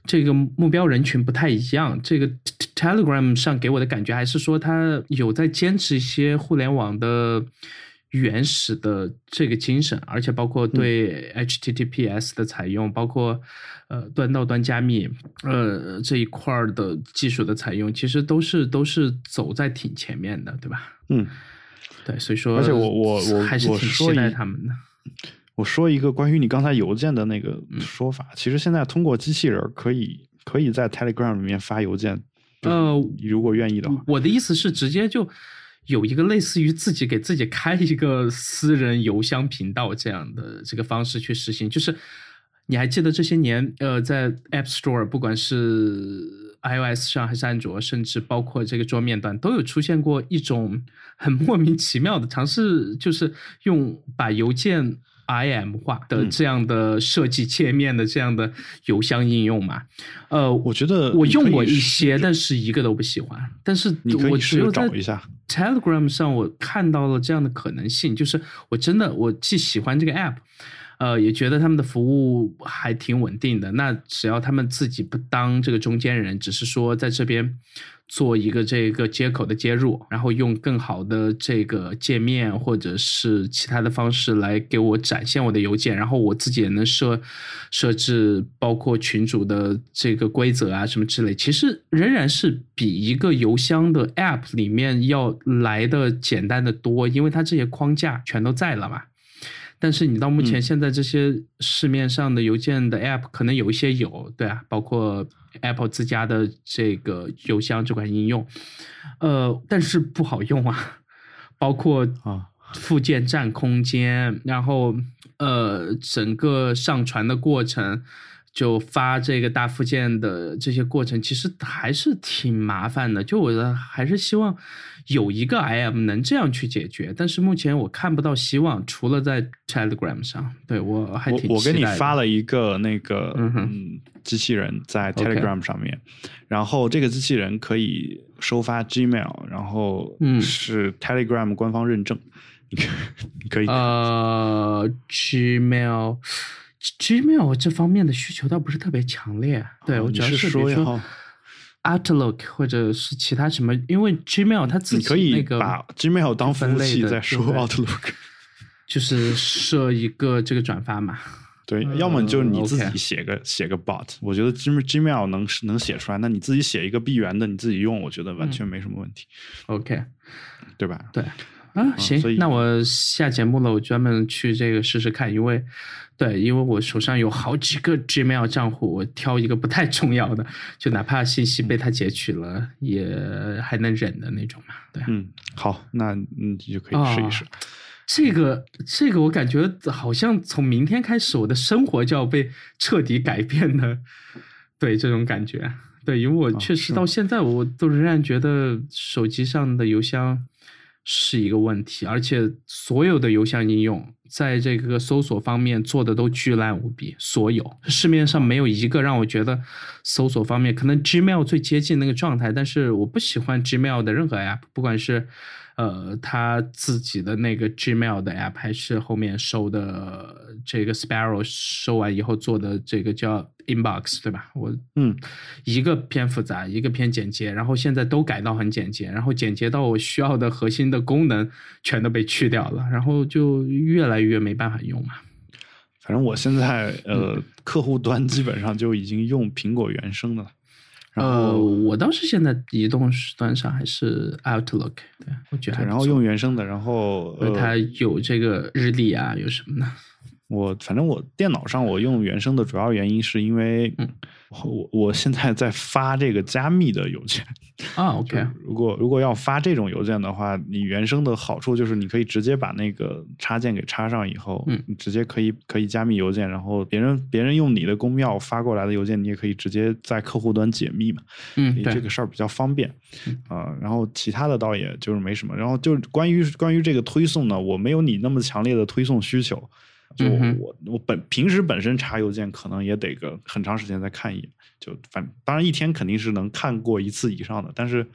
这个目标人群不太一样，这个 Telegram 上给我的感觉还是说它有在坚持一些互联网的。原始的这个精神，而且包括对 HTTPS 的采用，包括呃端到端加密呃这一块的技术的采用，其实都是都是走在挺前面的，对吧？嗯，对，所以说，而且我我我还是挺期待他们的。我说一个关于你刚才邮件的那个说法，其实现在通过机器人可以可以在 Telegram 里面发邮件，呃，如果愿意的话，我的意思是直接就。有一个类似于自己给自己开一个私人邮箱频道这样的这个方式去实行，就是你还记得这些年，呃，在 App Store，不管是 iOS 上还是安卓，甚至包括这个桌面端，都有出现过一种很莫名其妙的尝试，就是用把邮件。IM 化的这样的设计界面的这样的邮箱应用嘛？呃，我觉得我用过一些，但是一个都不喜欢。但是我只有在 Telegram 上我看到了这样的可能性，就是我真的我既喜欢这个 App。呃，也觉得他们的服务还挺稳定的。那只要他们自己不当这个中间人，只是说在这边做一个这个接口的接入，然后用更好的这个界面或者是其他的方式来给我展现我的邮件，然后我自己也能设设置包括群主的这个规则啊什么之类，其实仍然是比一个邮箱的 App 里面要来的简单的多，因为它这些框架全都在了嘛。但是你到目前现在这些市面上的邮件的 App 可能有一些有，对啊，包括 Apple 自家的这个邮箱这款应用，呃，但是不好用啊，包括啊附件占空间，然后呃整个上传的过程。就发这个大附件的这些过程，其实还是挺麻烦的。就我的还是希望有一个 IM 能这样去解决，但是目前我看不到希望，除了在 Telegram 上。对我还挺我我给你发了一个那个嗯机器人在 Telegram 上面，然后这个机器人可以收发 Gmail，然后是 Telegram 官方认证，可以。呃 Gmail。Gmail 这方面的需求倒不是特别强烈，对我主要是说 Outlook 或者是其他什么，因为 Gmail 它自己那个把 Gmail 当服务器再说 Outlook，就是设一个这个转发嘛。对，要么就是你自己写个写个 bot，我觉得 Gmail 能能写出来，那你自己写一个闭源的，你自己用，我觉得完全没什么问题。OK，对吧？对。啊，行那我下节目了，我专门去这个试试看，因为对，因为我手上有好几个 Gmail 账户，我挑一个不太重要的，就哪怕信息被他截取了，也还能忍的那种嘛。对，嗯，好，那你就可以试一试。啊这个这个，我感觉好像从明天开始，我的生活就要被彻底改变的，对这种感觉。对，因为我确实到现在，我都仍然觉得手机上的邮箱是一个问题，而且所有的邮箱应用在这个搜索方面做的都巨烂无比，所有。市面上没有一个让我觉得搜索方面可能 Gmail 最接近那个状态，但是我不喜欢 Gmail 的任何 app，不管是呃他自己的那个 Gmail 的 app，还是后面收的这个 Sparrow 收完以后做的这个叫 Inbox，对吧？我嗯，一个偏复杂，一个偏简洁，然后现在都改到很简洁，然后简洁到我需要的核心的功能全都被去掉了，然后就越来越没办法用嘛。反正我现在嗯呃，客户端基本上就已经用苹果原生的了。然呃，我倒是现在移动端上还是 Outlook，对我觉得然后用原生的，然后它呃，有这个日历啊，有什么呢？我反正我电脑上我用原生的主要原因是因为嗯我我现在在发这个加密的邮件。啊，OK，如果如果要发这种邮件的话，你原生的好处就是你可以直接把那个插件给插上以后，嗯你直接可以可以加密邮件，然后别人别人用你的公钥发过来的邮件，你也可以直接在客户端解密嘛。嗯，所以，这个事儿比较方便嗯啊、然后其他的倒也就是没什么。然后就关于关于这个推送呢，我没有你那么强烈的推送需求。就嗯我我本平时本身查邮件可能也得个很长时间再看一眼，就反当然一天肯定是能看过一次以上的，但是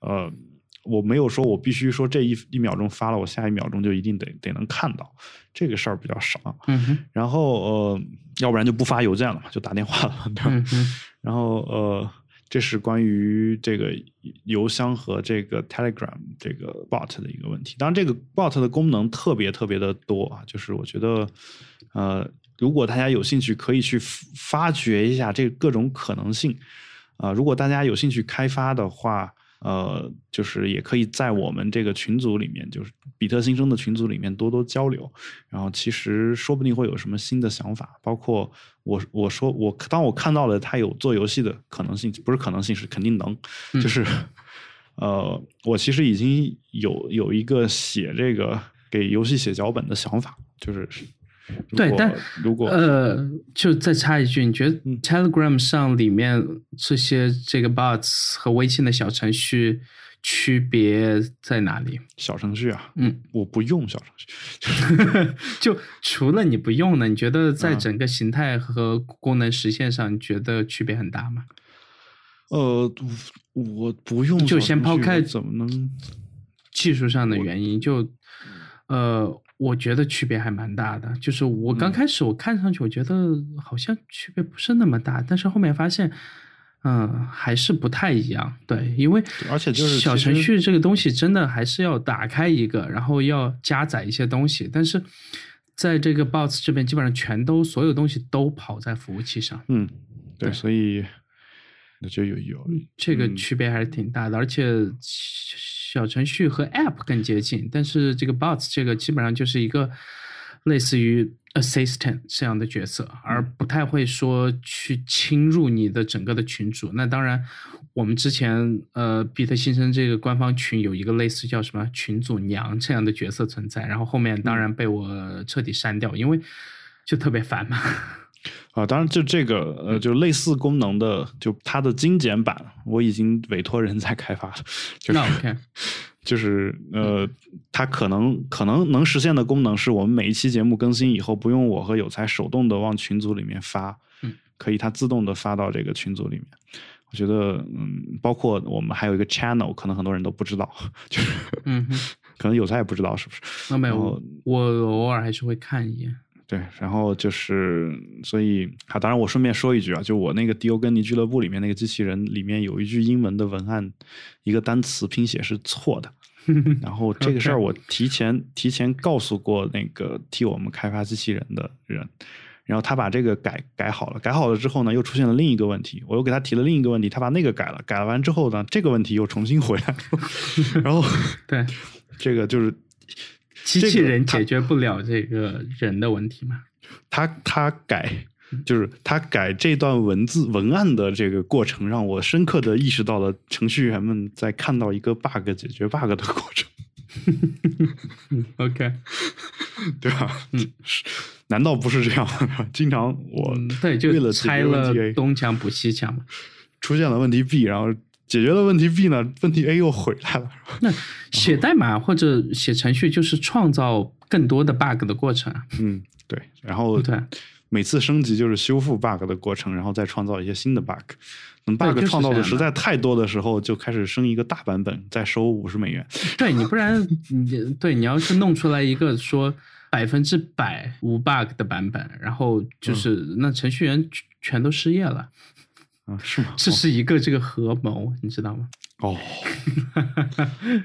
呃我没有说我必须说这一一秒钟发了，我下一秒钟就一定得得能看到，这个事儿比较少。嗯，然后呃，要不然就不发邮件了嘛，就打电话了，对吧？嗯，然后呃，这是关于这个邮箱和这个 Telegram 这个 bot 的一个问题。当然，这个 bot 的功能特别特别的多啊，就是我觉得呃，如果大家有兴趣，可以去发掘一下这各种可能性啊、如果大家有兴趣开发的话。呃，就是也可以在我们这个群组里面，就是比特新生的群组里面多多交流。然后其实说不定会有什么新的想法，包括我我说我当我看到了他有做游戏的可能性，不是可能性是肯定能，嗯就是呃，我其实已经有有一个写这个给游戏写脚本的想法，就是对但如果呃，就再插一句，你觉得嗯。Telegram 上里面这些这个 bots 和微信的小程序区别在哪里？小程序啊，嗯，我不用小程序，就除了你不用呢，你觉得在嗯。整个形态和功能实现上，你觉得区别很大吗？呃，我不用就先抛开怎么能技术上的原因，就呃，我觉得区别还蛮大的。就是我刚嗯开始我看上去，我觉得好像区别不是那么大，但是后面发现，嗯、还是不太一样。对，因为而且就是小程序这个东西，真的还是要打开一个，然后要加载一些东西，但是。在这个 Boss 这边，基本上全都所有东西都跑在服务器上，嗯，对，对所以那就有有这个嗯区别还是挺大的，而且小程序和 App 更接近，但是这个 bots 这个基本上就是一个类似于 assistant 这样的角色，而不太会说去侵入你的整个的群组。那当然，我们之前呃比特新生这个官方群有一个类似叫什么群组娘这样的角色存在，然后后面当然被我彻底删掉，因为就特别烦嘛。啊，当然就这个呃，就类似功能的，就它的精简版，我已经委托人在开发了，就是那 OK，就是呃，它可能可能能实现的功能是我们每一期节目更新以后，不用我和有才手动的往群组里面发，嗯，可以它自动的发到这个群组里面。我觉得，嗯，包括我们还有一个 channel，可能很多人都不知道，就是嗯，可能有才也不知道是不是？那没有我偶尔还是会看一眼。对，然后就是，所以啊，当然我顺便说一句啊，就我那个迪欧根尼俱乐部里面那个机器人里面有一句英文的文案，一个单词拼写是错的，然后这个事儿我提前提前告诉过那个替我们开发机器人的人，然后他把这个改改好了，改好了之后呢，又出现了另一个问题，我又给他提了另一个问题，他把那个改了，改了完之后呢，这个问题又重新回来了，然后对，这个就是机器人解决不了这个人的问题吗？他他改。就是他改这段文字文案的这个过程，让我深刻的意识到了程序员们在看到一个 bug 解决 bug 的过程。OK，对吧？嗯，是，难道不是这样吗？经常我嗯对，就为了拆了东墙补西墙嘛。出现了问题 B，然后解决了问题 B 呢，问题 A 又回来了。那写代码或者写程序就是创造更多的 bug 的过程啊。嗯，对，然后对每次升级就是修复 bug 的过程，然后再创造一些新的 bug。等 bug 创造的实在太多的时候，就开始升一个大版本，再收五十美元。对你不然你对你要是弄出来一个说百分之百无 bug 的版本，然后就是、那程序员全全都失业了，啊，是吗？这是一个这个合谋，你知道吗？哦，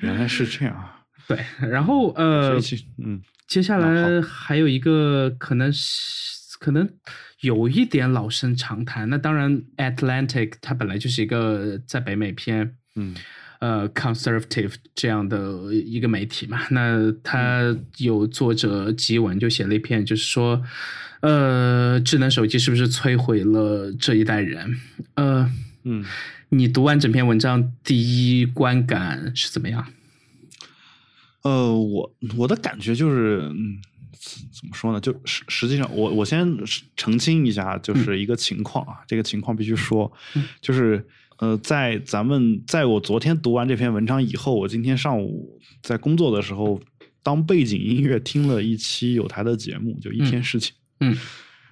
原来是这样啊。对，然后呃嗯接下来还有一个可能是可能有一点老生常谈，那当然，Atlantic 它本来就是一个在北美偏嗯呃 conservative 这样的一个媒体嘛，那他有作者吉文就写了一篇，就是说，呃，智能手机是不是摧毁了这一代人？呃，嗯。你读完整篇文章，第一观感是怎么样？呃，我我的感觉就是，嗯，怎么说呢？就实实际上，我我先澄清一下，就是一个情况啊，这个情况必须说，就是呃，在咱们在我昨天读完这篇文章以后，我今天上午在工作的时候，当背景音乐听了一期有台的节目，就一天事情，嗯，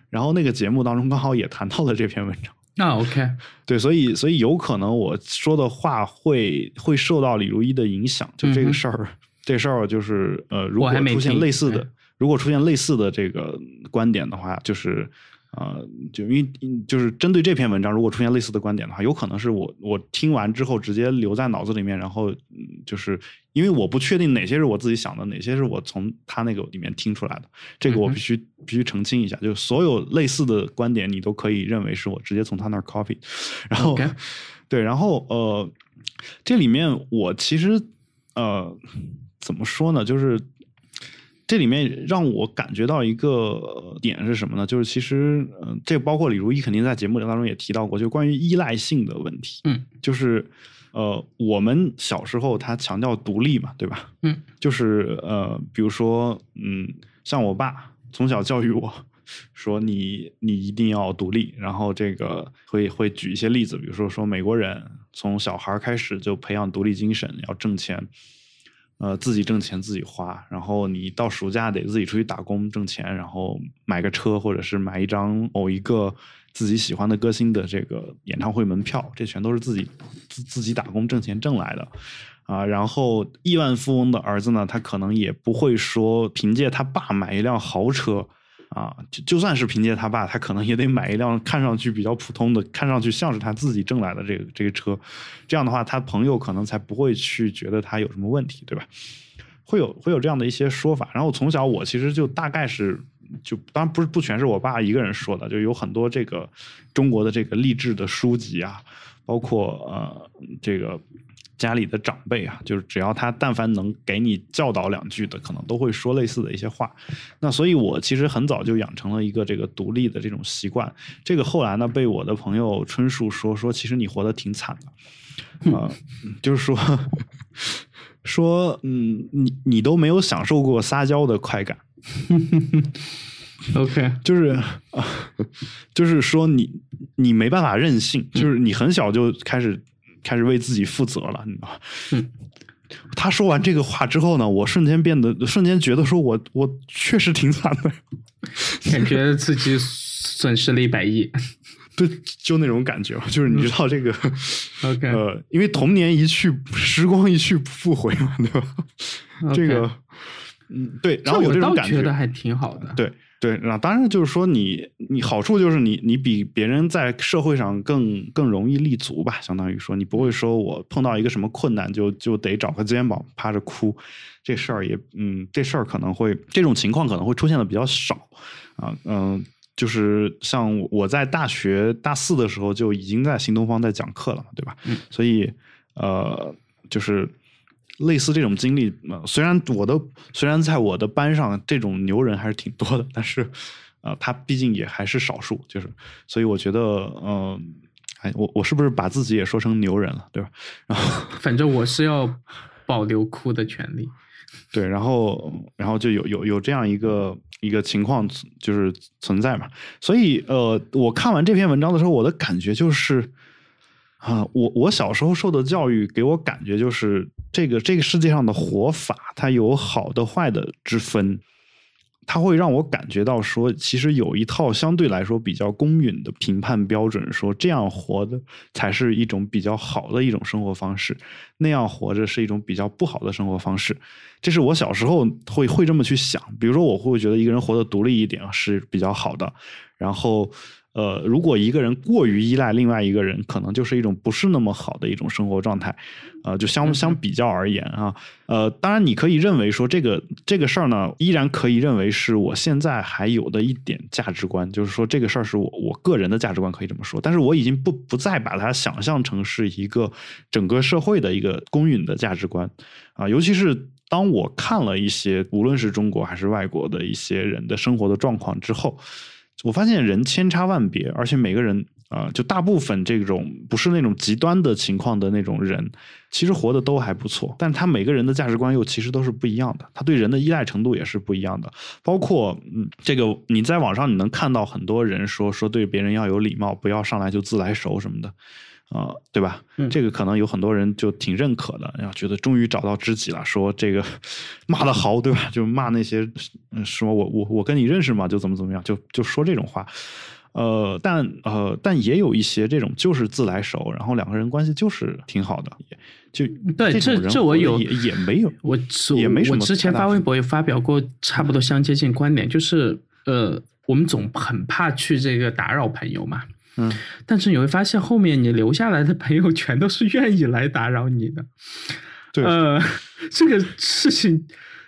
然后那个节目当中刚好也谈到了这篇文章。那 OK，对，所以所以有可能我说的话会会受到李如一的影响，就这个事儿，这事儿就是呃，如果出现类似的哎，如果出现类似的这个观点的话，就是呃，就因为就是针对这篇文章，如果出现类似的观点的话，有可能是我我听完之后直接留在脑子里面，然后嗯就是因为我不确定哪些是我自己想的，哪些是我从他那个里面听出来的，这个我必须、必须澄清一下，就是所有类似的观点，你都可以认为是我直接从他那儿 copy，然后 对，然后呃，这里面我其实呃怎么说呢，就是。这里面让我感觉到一个点是什么呢？就是其实，嗯、这包括李如一肯定在节目当中也提到过，就关于依赖性的问题。嗯，就是呃，我们小时候他强调独立嘛，对吧？嗯，就是呃，比如说，嗯，像我爸从小教育我说你你一定要独立，然后这个会会举一些例子，比如说说美国人从小孩开始就培养独立精神，要挣钱。呃，自己挣钱自己花，然后你到暑假得自己出去打工挣钱，然后买个车，或者是买一张某一个自己喜欢的歌星的这个演唱会门票，这全都是自己自自己打工挣钱挣来的啊。然后亿万富翁的儿子呢，他可能也不会说凭借他爸买一辆豪车啊，就就算是凭借他爸，他可能也得买一辆看上去比较普通的，看上去像是他自己挣来的这个这个车。这样的话，他朋友可能才不会去觉得他有什么问题，对吧？会有会有这样的一些说法。然后从小我其实就大概是就当然不是不全是我爸一个人说的，就有很多这个中国的这个励志的书籍啊，包括呃这个家里的长辈啊，就是只要他但凡能给你教导两句的，可能都会说类似的一些话。那所以，我其实很早就养成了一个这个独立的这种习惯。这个后来呢，被我的朋友春树说说，其实你活得挺惨的，啊、就是说说，嗯，你你都没有享受过撒娇的快感。OK，就是啊，就是说你你没办法任性，就是你很小就开始开始为自己负责了，你知道吗？嗯 他说完这个话之后呢，我瞬间变得瞬间觉得说我我确实挺惨的，感觉自己损失了一百亿。对，就那种感觉吧，就是你知道这个 OK 呃，因为童年一去，时光一去不复回嘛，对吧？这个嗯，对，然后有我这种感觉得还挺好的。对对，那当然就是说你你好处就是你你比别人在社会上更更容易立足吧，相当于说你不会说我碰到一个什么困难就就得找个肩膀趴着哭，这事儿也嗯这事儿可能会这种情况可能会出现的比较少啊嗯。就是像我在大学大四的时候就已经在新东方在讲课了嘛，对吧？嗯所以呃，就是类似这种经历，呃，虽然我的虽然在我的班上这种牛人还是挺多的，但是，呃，他毕竟也还是少数，就是，所以我觉得，嗯、哎，我我是不是把自己也说成牛人了，对吧？然后 反正我是要保留哭的权利。对，然后然后就有有有这样一个一个情况就是存在嘛，所以呃，我看完这篇文章的时候，我的感觉就是啊，我我小时候受的教育给我感觉就是这个这个世界上的活法，它有好的坏的之分。它会让我感觉到说，其实有一套相对来说比较公允的评判标准，说这样活的才是一种比较好的一种生活方式，那样活着是一种比较不好的生活方式。这是我小时候会会这么去想，比如说我会觉得一个人活得独立一点是比较好的，然后。呃，如果一个人过于依赖另外一个人，可能就是一种不是那么好的一种生活状态，呃，就相相比较而言啊，呃，当然你可以认为说这个这个事儿呢，依然可以认为是我现在还有的一点价值观，就是说这个事儿是我我个人的价值观，可以这么说，但是我已经不不再把它想象成是一个整个社会的一个公允的价值观啊，尤其是当我看了一些无论是中国还是外国的一些人的生活的状况之后。我发现人千差万别，而且每个人啊、就大部分这种不是那种极端的情况的那种人，其实活的都还不错。但他每个人的价值观又其实都是不一样的，他对人的依赖程度也是不一样的。包括嗯，这个你在网上你能看到很多人说说对别人要有礼貌，不要上来就自来熟什么的。啊、对吧？嗯这个可能有很多人就挺认可的，然后觉得终于找到知己了，说这个骂得好，对吧？就骂那些嗯说我我我跟你认识吗？就怎么怎么样，就就说这种话。呃，但呃，但也有一些这种就是自来熟，然后两个人关系就是挺好的，就对这种这我有也也没有，我也没什么我之前发微博也发表过差不多相接近观点，就是呃，我们总很怕去这个打扰朋友嘛，嗯，但是你会发现后面你留下来的朋友全都是愿意来打扰你的，对。呃，这个事情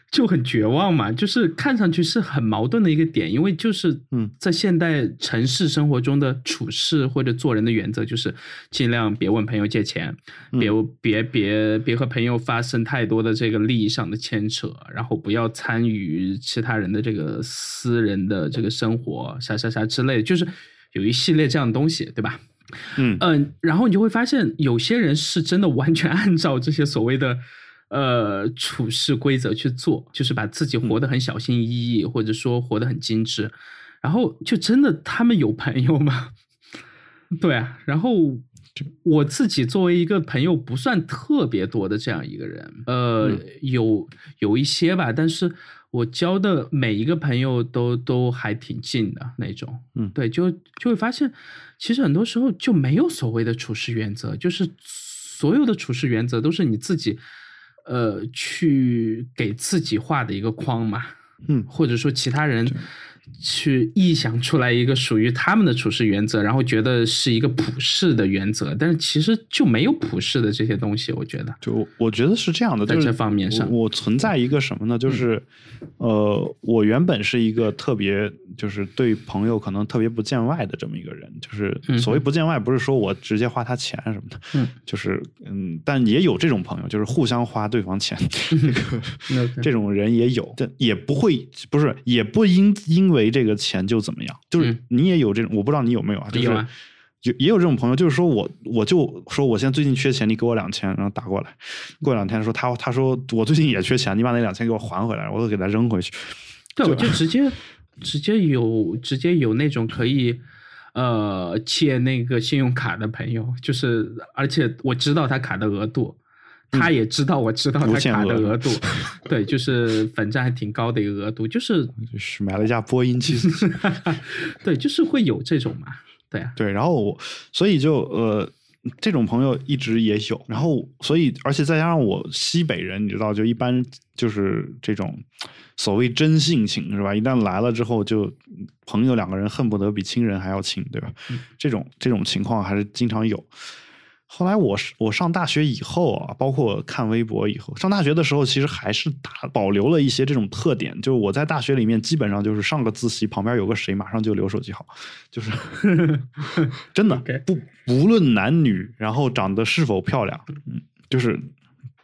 就很绝望嘛，就是看上去是很矛盾的一个点，因为就是嗯。在现代城市生活中的处事或者做人的原则就是尽量别问朋友借钱，别别别别和朋友发生太多的这个利益上的牵扯，然后不要参与其他人的这个私人的这个生活，啥啥啥之类的，就是有一系列这样的东西，对吧？嗯嗯，然后你就会发现，有些人是真的完全按照这些所谓的呃处事规则去做，就是把自己活得很小心翼翼，或者说活得很精致，然后就真的他们有朋友吗？对啊，然后我自己作为一个朋友不算特别多的这样一个人，呃，嗯有有一些吧，但是我交的每一个朋友都都还挺近的那种，嗯。对，就就会发现，其实很多时候就没有所谓的处事原则，就是所有的处事原则都是你自己，呃，去给自己画的一个框嘛，嗯。或者说其他人去臆想出来一个属于他们的处事原则，然后觉得是一个普世的原则，但是其实就没有普世的这些东西，我觉得。就我觉得是这样的，在这方面上。嗯我，存在一个什么呢？就是，呃，我原本是一个特别就是对朋友可能特别不见外的这么一个人，就是嗯。所谓不见外，不是说我直接花他钱什么的，嗯，就是嗯，但也有这种朋友，就是互相花对方钱，这种人也有，但也不会不是也不因因为这个钱就怎么样，就是嗯你也有这种，我不知道你有没有啊，就是有也有这种朋友，就是说我我就说我现在最近缺钱，你给我两千，然后打过来，过两天说他他说我最近也缺钱，你把那两千给我还回来，我都给他扔回去。对，我就直接 直接有直接有那种可以呃借那个信用卡的朋友，就是而且我知道他卡的额度。他也知道，我知道他卡的额度，对，就是反正还挺高的一个额度，就是就是买了一架播音七四七，对，就是会有这种嘛，对啊，对，然后我所以就呃这种朋友一直也有，然后所以而且再加上我西北人，你知道，就一般就是这种所谓真性情是吧？一旦来了之后，就朋友两个人恨不得比亲人还要亲，对吧？嗯这种这种情况还是经常有。后来我是我上大学以后啊，包括看微博以后，上大学的时候其实还是打保留了一些这种特点，就是我在大学里面基本上就是上个自习旁边有个谁，马上就留手机号，就是 真的 不无论男女，然后长得是否漂亮，嗯，就是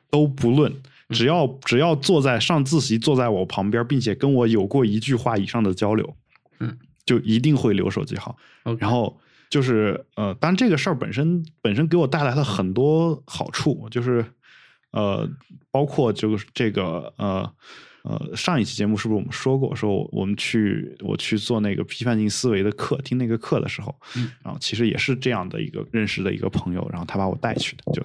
都不论，只要只要坐在上自习坐在我旁边，并且跟我有过一句话以上的交流，嗯，就一定会留手机号。然后就是呃，当然这个事儿本身本身给我带来了很多好处，就是呃，包括就是这个呃呃，上一期节目是不是我们说过，说我我们去我去做那个批判性思维的课，听那个课的时候，嗯然后其实也是这样的一个认识的一个朋友，然后他把我带去的，就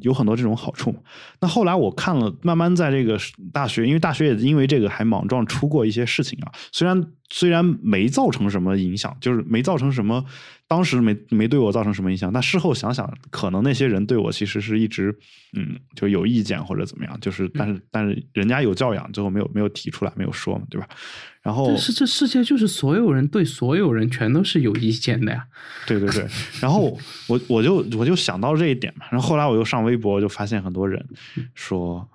有很多这种好处。那后来我看了，慢慢在这个大学，因为大学也因为这个还莽撞出过一些事情啊，虽然虽然没造成什么影响，就是没造成什么，当时没没对我造成什么影响，但事后想想，可能那些人对我其实是一直嗯就有意见或者怎么样，就是但是但是人家有教养，最后没有没有提出来，没有说嘛，对吧？然后但是这世界就是所有人对所有人全都是有意见的呀。对对对，然后我我就我就想到这一点嘛，然后后来我又上微博，就发现很多人说，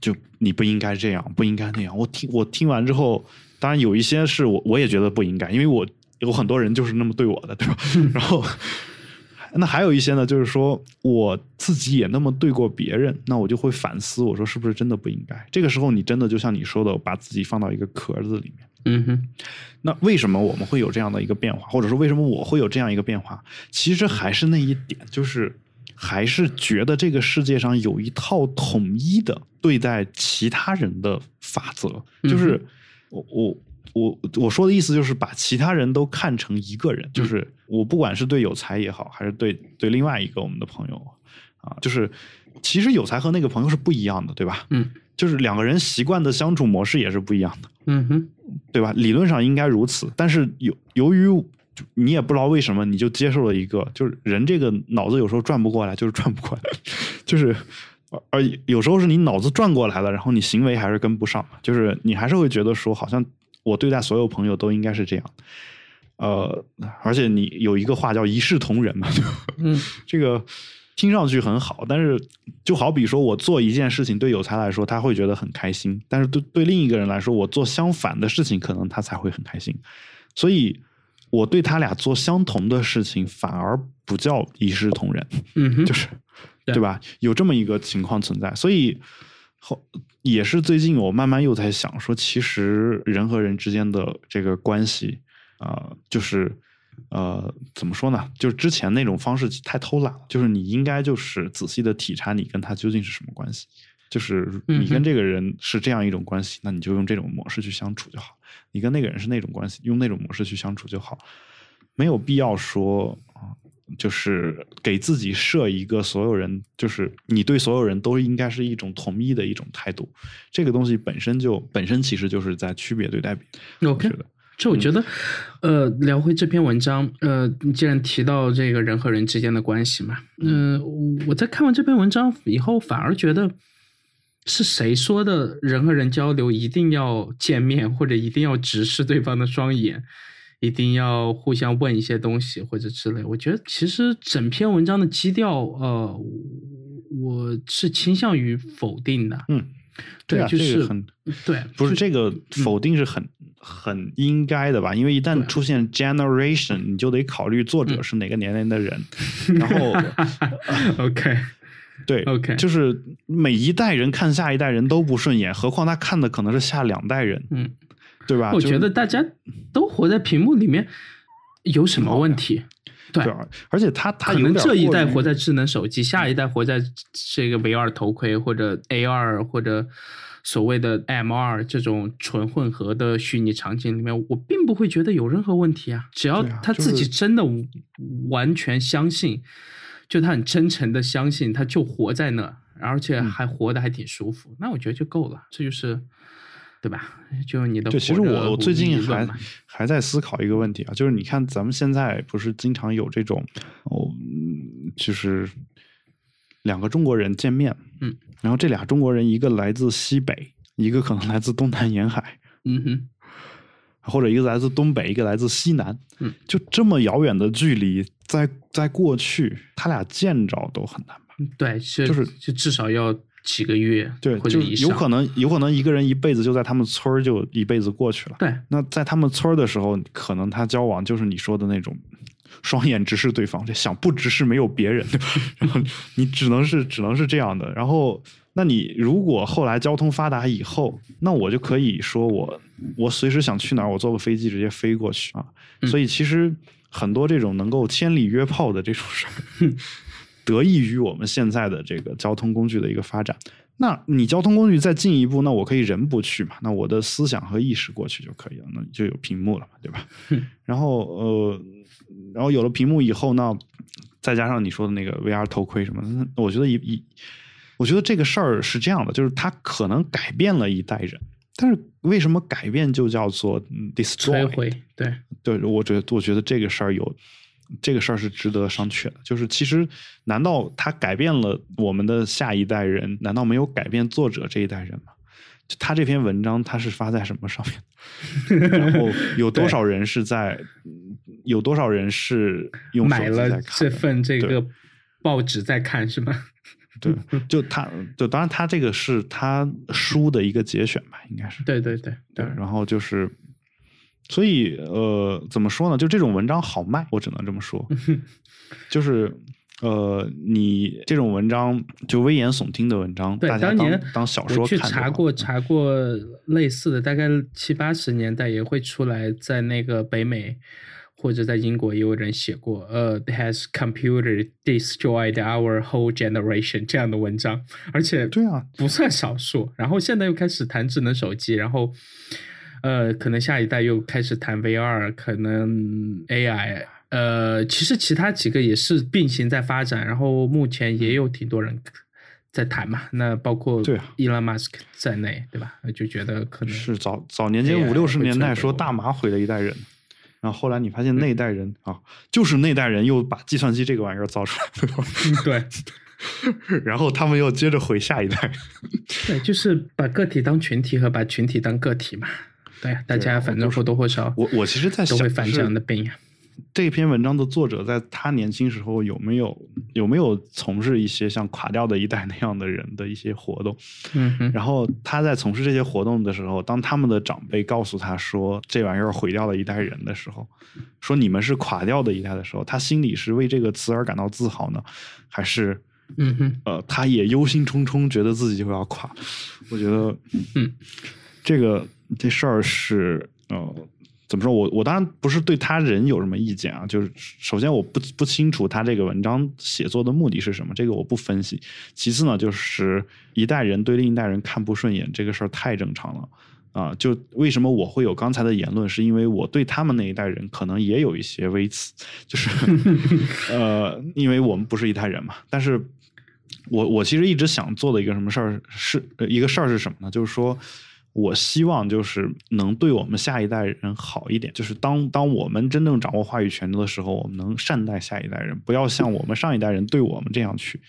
就你不应该这样，不应该那样。我听我听完之后，当然有一些是我我也觉得不应该，因为我有很多人就是那么对我的，对吧？然后那还有一些呢，就是说我自己也那么对过别人，那我就会反思，我说是不是真的不应该？这个时候你真的就像你说的，把自己放到一个壳子里面。嗯哼，那为什么我们会有这样的一个变化，或者说为什么我会有这样一个变化？其实还是那一点，就是还是觉得这个世界上有一套统一的对待其他人的法则，就是我我我我说的意思就是把其他人都看成一个人，就是我不管是对有才也好，还是对对另外一个我们的朋友啊，就是其实有才和那个朋友是不一样的，对吧？嗯就是两个人习惯的相处模式也是不一样的。嗯哼，对吧？理论上应该如此，但是由由于就你也不知道为什么，你就接受了一个，就是人这个脑子有时候转不过来，就是转不过来，就是而而有时候是你脑子转过来了，然后你行为还是跟不上，就是你还是会觉得说，好像我对待所有朋友都应该是这样，呃，而且你有一个话叫一视同仁嘛，嗯 这个听上去很好，但是就好比说我做一件事情，对有才来说他会觉得很开心，但是对对另一个人来说，我做相反的事情，可能他才会很开心。所以我对他俩做相同的事情，反而不叫一视同仁，嗯，就是对对吧？有这么一个情况存在，所以后也是最近我慢慢又在想说，其实人和人之间的这个关系啊、呃就是呃，怎么说呢？就是之前那种方式太偷懒了，就是你应该就是仔细的体察你跟他究竟是什么关系。就是你跟这个人是这样一种关系，那你就用这种模式去相处就好。你跟那个人是那种关系，用那种模式去相处就好，没有必要说啊，就是给自己设一个所有人，就是你对所有人都应该是一种统一的一种态度。这个东西本身就本身其实就是在区别对待别人。OK 我这我觉得，呃，聊回这篇文章，呃，既然提到这个人和人之间的关系嘛，嗯、我在看完这篇文章以后，反而觉得是谁说的人和人交流一定要见面，或者一定要直视对方的双眼，一定要互相问一些东西或者之类。我觉得其实整篇文章的基调，呃，我是倾向于否定的。嗯，对，啊，就是这个很对，不是这个否定是很、很应该的吧？因为一旦出现 generation，你就得考虑作者是哪个年龄的人，然后 OK。对 OK 就是每一代人看下一代人都不顺眼，何况他看的可能是下两代人，嗯，对吧？我觉得大家都活在屏幕里面，有什么问题？对而且他他可能这一代活在智能手机，下一代活在这个 VR 头盔或者 AR 或者所谓的 MR 这种纯混合的虚拟场景里面，我并不会觉得有任何问题啊。只要他自己真的完全相信，就他很真诚的相信，他就活在那，而且嗯还活得还挺舒服，那我觉得就够了。这就是。对吧？就你的对，其实我我最近还还在思考一个问题啊，就是你看咱们现在不是经常有这种哦，嗯就是两个中国人见面，嗯，然后这俩中国人一个来自西北，一个可能来自东南沿海，嗯哼，或者一个来自东北，一个来自西南，嗯，就这么遥远的距离，在在过去他俩见着都很难吧？对，是就是就至少要几个月，对，就有可能有可能一个人一辈子就在他们村儿就一辈子过去了。对，那在他们村儿的时候，可能他交往就是你说的那种双眼直视对方，就想不直视没有别人，然后你只能是只能是这样的。然后那你如果后来交通发达以后，那我就可以说我我随时想去哪儿，我坐个飞机直接飞过去啊。所以其实很多这种能够千里约炮的这种事儿，得益于我们现在的这个交通工具的一个发展。那你交通工具再进一步，那我可以人不去嘛？那我的思想和意识过去就可以了，那就有屏幕了嘛，对吧？然后呃，然后有了屏幕以后呢，再加上你说的那个 VR 头盔什么的，我觉得一一，我觉得这个事儿是这样的，就是它可能改变了一代人，但是为什么改变就叫做 destroy？摧毁，对对，我觉得我觉得这个事儿有。这个事儿是值得商榷的，就是其实，难道他改变了我们的下一代人？难道没有改变作者这一代人吗？就他这篇文章，他是发在什么上面？然后有多少人是在？有多少人是用买了这份这个报纸在看是吗？对，就他，就当然他这个是他书的一个节选吧，应该是。对对对对，然后就是。所以，呃，怎么说呢？就这种文章好卖，我只能这么说。就是，呃，你这种文章就危言耸听的文章，大家当当小说看。去查过查过类似的，大概七八十年代也会出来，在那个北美或者在英国也有人写过，呃，has computer destroyed our whole generation 这样的文章，而且对啊，不算少数。然后现在又开始谈智能手机，然后。呃，可能下一代又开始谈 VR，可能 AI，呃，其实其他几个也是并行在发展，然后目前也有挺多人在谈嘛，那包括对 Elon Musk 在内，对吧？就觉得可能是早早年间五六十年代说大麻毁了一代人，然后后来你发现那一代人啊，就是那代人又把计算机这个玩意儿造出来，对，然后他们又接着毁下一代，对，就是把个体当群体和把群体当个体嘛。对，大家反正或多或少，我我其实在想，都会犯这样的病。这篇文章的作者在他年轻时候有没有有没有从事一些像垮掉的一代那样的人的一些活动？嗯，然后他在从事这些活动的时候，当他们的长辈告诉他说这玩意儿毁掉了一代人的时候，说你们是垮掉的一代的时候，他心里是为这个词而感到自豪呢，还是嗯哼呃，他也忧心忡忡，觉得自己就要垮？我觉得，嗯，这个。这事儿是呃，怎么说？我我当然不是对他人有什么意见啊，就是首先我不不清楚他这个文章写作的目的是什么，这个我不分析。其次呢，就是一代人对另一代人看不顺眼这个事儿太正常了啊。就为什么我会有刚才的言论，是因为我对他们那一代人可能也有一些微词，就是 呃，因为我们不是一代人嘛。但是我我其实一直想做的一个什么事儿是一个事儿是什么呢？就是说。我希望就是能对我们下一代人好一点，就是当当我们真正掌握话语权的时候，我们能善待下一代人，不要像我们上一代人对我们这样去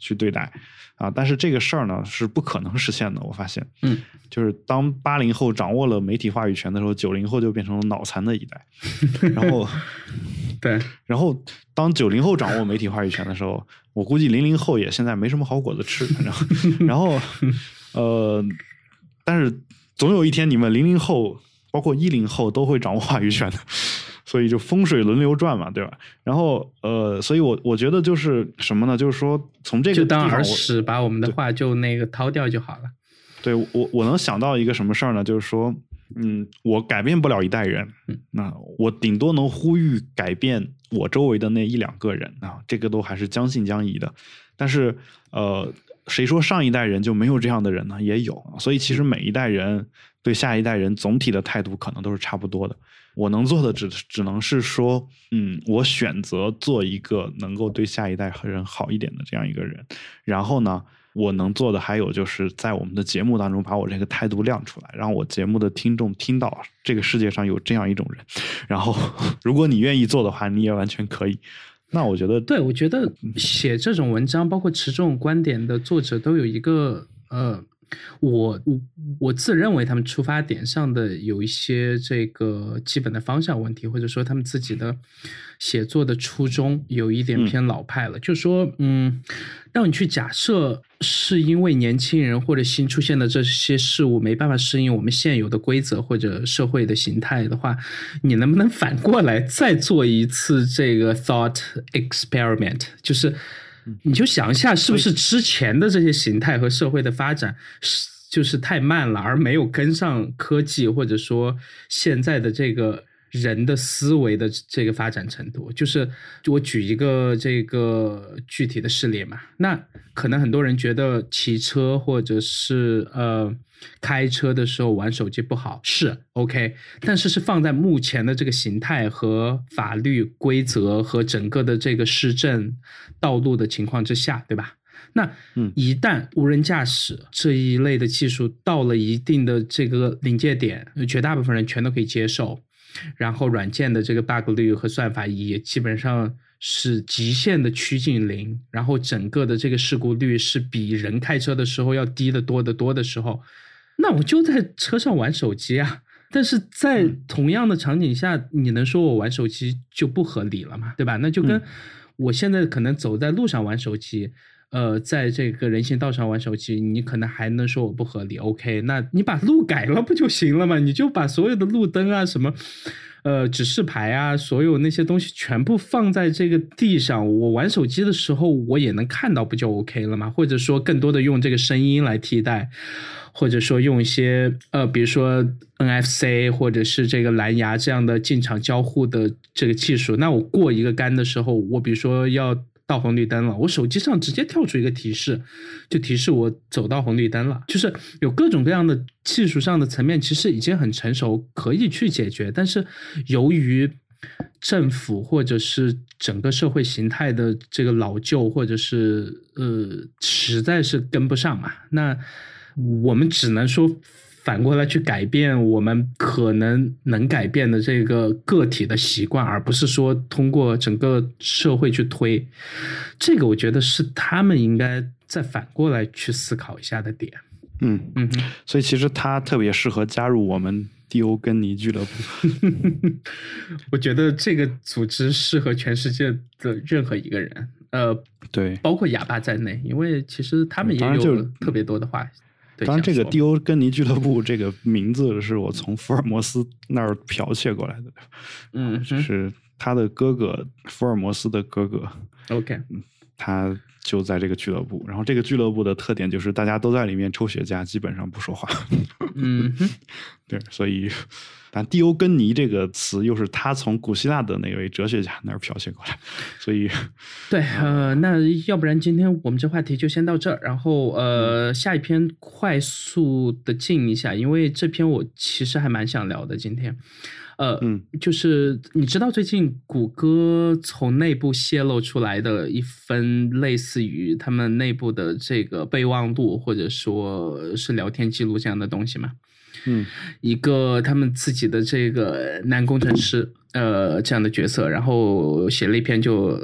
去对待啊！但是这个事儿呢是不可能实现的，我发现，嗯，就是当八零后掌握了媒体话语权的时候，九零后就变成了脑残的一代，然后，对，然后当九零后掌握媒体话语权的时候，我估计零零后也现在没什么好果子吃，反正，然后，呃。但是总有一天，你们零零后，包括一零后，都会掌握话语权的，所以就风水轮流转嘛，对吧？然后呃，所以我我觉得就是什么呢？就是说从这个就当耳屎，把我们的话就那个掏掉就好了。对我我能想到一个什么事儿呢？就是说，嗯，我改变不了一代人，那我顶多能呼吁改变我周围的那一两个人啊，这个都还是将信将疑的。但是呃。谁说上一代人就没有这样的人呢？也有，所以其实每一代人对下一代人总体的态度可能都是差不多的。我能做的只只能是说，嗯，我选择做一个能够对下一代人好一点的这样一个人。然后呢，我能做的还有就是在我们的节目当中把我这个态度亮出来，让我节目的听众听到这个世界上有这样一种人。然后，如果你愿意做的话，你也完全可以。那我觉得，对我觉得写这种文章，包括持这种观点的作者，都有一个呃。我我我自认为他们出发点上的有一些这个基本的方向问题，或者说他们自己的写作的初衷有一点偏老派了。就说，嗯，让你去假设是因为年轻人或者新出现的这些事物没办法适应我们现有的规则或者社会的形态的话，你能不能反过来再做一次这个 thought experiment？就是。你就想一下，是不是之前的这些形态和社会的发展是就是太慢了，而没有跟上科技，或者说现在的这个人的思维的这个发展程度？就是我举一个这个具体的事例嘛，那可能很多人觉得骑车或者是呃。开车的时候玩手机不好是 OK，但是是放在目前的这个形态和法律规则和整个的这个市政道路的情况之下，对吧？那一旦无人驾驶这一类的技术到了一定的这个临界点，绝大部分人全都可以接受，然后软件的这个 bug 率和算法也基本上是极限的趋近零，然后整个的这个事故率是比人开车的时候要低得多得多的时候。那我就在车上玩手机啊，但是在同样的场景下，你能说我玩手机就不合理了嘛？对吧？那就跟我现在可能走在路上玩手机，呃，在这个人行道上玩手机，你可能还能说我不合理。OK，那你把路改了不就行了吗？你就把所有的路灯啊、什么呃指示牌啊，所有那些东西全部放在这个地上，我玩手机的时候我也能看到，不就 OK 了吗？或者说更多的用这个声音来替代。或者说用一些呃，比如说 NFC 或者是这个蓝牙这样的进场交互的这个技术，那我过一个杆的时候，我比如说要到红绿灯了，我手机上直接跳出一个提示，就提示我走到红绿灯了。就是有各种各样的技术上的层面，其实已经很成熟，可以去解决。但是由于政府或者是整个社会形态的这个老旧，或者是呃，实在是跟不上嘛，那。我们只能说反过来去改变我们可能能改变的这个个体的习惯，而不是说通过整个社会去推。这个我觉得是他们应该再反过来去思考一下的点。嗯嗯，所以其实他特别适合加入我们迪欧根尼俱乐部。我觉得这个组织适合全世界的任何一个人，呃，对，包括哑巴在内，因为其实他们也有特别多的话。当然，这个迪欧根尼俱乐部这个名字是我从福尔摩斯那儿剽窃过来的，嗯，是他的哥哥福尔摩斯的哥哥。OK，他就在这个俱乐部，然后这个俱乐部的特点就是大家都在里面抽雪茄，基本上不说话。嗯，对，所以。但蒂欧根尼这个词又是他从古希腊的那位哲学家那儿剽窃过来，所以，对，呃，那要不然今天我们这话题就先到这儿，然后呃，下一篇快速的进一下，因为这篇我其实还蛮想聊的。今天，呃，嗯，就是你知道最近谷歌从内部泄露出来的一份类似于他们内部的这个备忘录或者说是聊天记录这样的东西吗？嗯，一个他们自己的这个男工程师，呃，这样的角色，然后写了一篇，就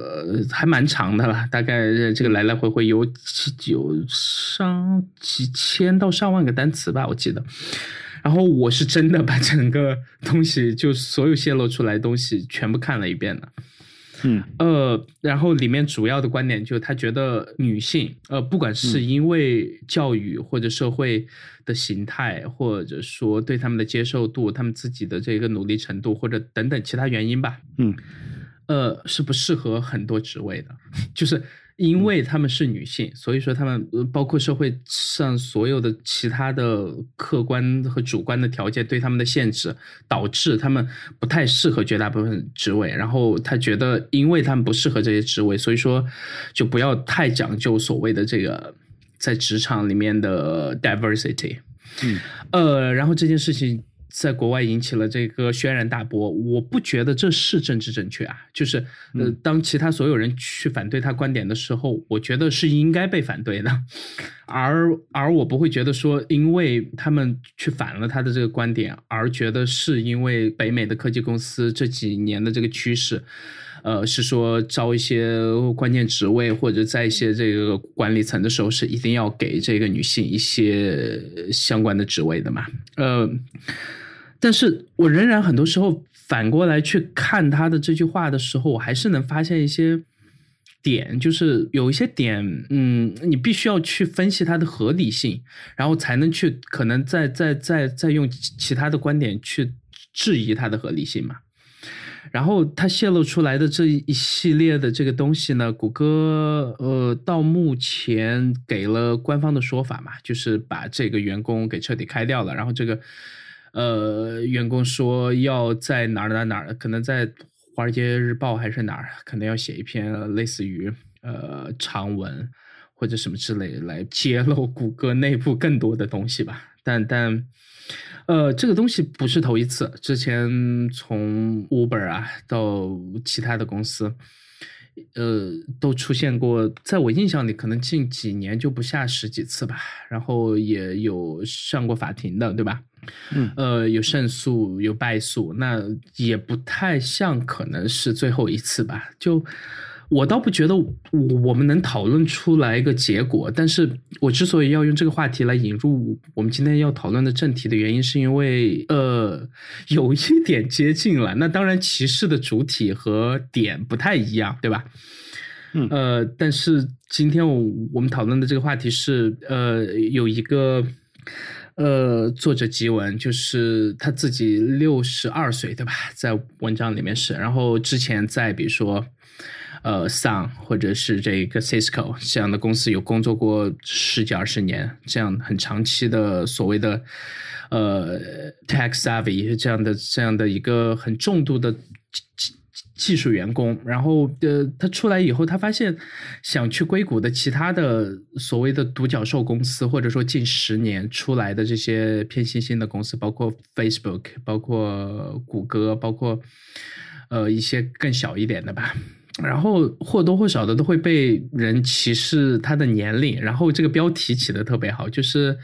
还蛮长的了，大概这个来来回回有有上几千到上万个单词吧，我记得。然后我是真的把整个东西，就所有泄露出来的东西全部看了一遍了。嗯。呃，然后里面主要的观点就是他觉得女性，呃，不管是因为教育或者社会的形态，或者说对他们的接受度、他们自己的这个努力程度，或者等等其他原因吧，嗯，呃，是不适合很多职位的，就是。因为她们是女性，所以说她们包括社会上所有的其他的客观和主观的条件对她们的限制，导致她们不太适合绝大部分职位。然后他觉得，因为他们不适合这些职位，所以说就不要太讲究所谓的这个在职场里面的 diversity。嗯，呃，然后这件事情。在国外引起了这个轩然大波，我不觉得这是政治正确啊。就是呃，当其他所有人去反对他观点的时候，我觉得是应该被反对的。而而我不会觉得说，因为他们去反了他的这个观点，而觉得是因为北美的科技公司这几年的这个趋势，呃，是说招一些关键职位或者在一些这个管理层的时候，是一定要给这个女性一些相关的职位的嘛？呃。但是我仍然很多时候反过来去看他的这句话的时候，我还是能发现一些点，就是有一些点，嗯，你必须要去分析它的合理性，然后才能去可能再再再再用其他的观点去质疑它的合理性嘛。然后它泄露出来的这一系列的这个东西呢，谷歌呃到目前给了官方的说法嘛，就是把这个员工给彻底开掉了。然后这个呃员工说要在哪儿哪哪儿，可能在《华尔街日报》还是哪儿，可能要写一篇类似于呃长文或者什么之类来揭露 谷歌内部更多的东西吧。但但。呃，这个东西不是头一次，之前从 Uber 啊到其他的公司，呃，都出现过。在我印象里，可能近几年就不下十几次吧。然后也有上过法庭的，对吧？嗯，呃，有胜诉，有败诉，那也不太像可能是最后一次吧？就。我倒不觉得我们能讨论出来一个结果，但是我之所以要用这个话题来引入我们今天要讨论的正题的原因，是因为呃有一点接近了。那当然，歧视的主体和点不太一样，对吧？嗯，呃，但是今天我我们讨论的这个话题是呃有一个呃作者吉文，就是他自己六十二岁，对吧？在文章里面是，然后之前在比如说。呃，Sun 或者是这个 Cisco 这样的公司有工作过十几二十年，这样很长期的所谓的呃 tech savvy 这样的这样的一个很重度的技技术员工，然后呃，他出来以后，他发现想去硅谷的其他的所谓的独角兽公司，或者说近十年出来的这些偏新兴的公司，包括 Facebook，包括谷歌，包括呃一些更小一点的吧。然后或多或少的都会被人歧视他的年龄，然后这个标题起的特别好，就是，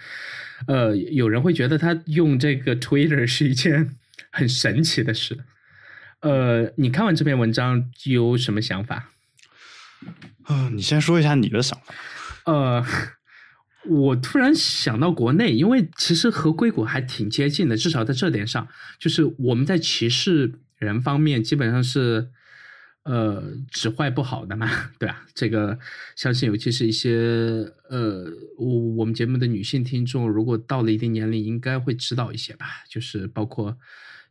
呃，有人会觉得他用这个 Twitter 是一件 很神奇的事。呃，你看完这篇文章有什么想法？啊，你先说一下你的想法。呃，我突然想到国内，因为其实和硅谷还挺接近的，至少在这点上，就是我们在歧视人方面基本上是。呃，只坏不好的嘛，对啊，这个相信尤其是一些呃，我我们节目的女性听众，如果到了一定年龄，应该会知道一些吧。就是包括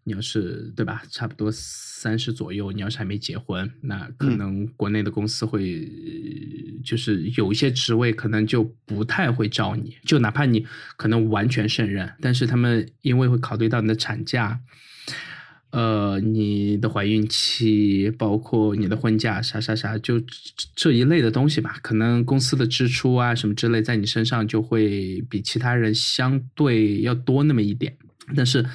你要是对吧，差不多三十左右，你要是还没结婚，那可能国内的公司会就是有一些职位可能就不太会招你，就哪怕你可能完全胜任，但是他们因为会考虑到你的产假。呃，你的怀孕期，包括你的婚假，啥啥啥，就这一类的东西吧。可能公司的支出啊，什么之类，在你身上就会比其他人相对要多那么一点。但是，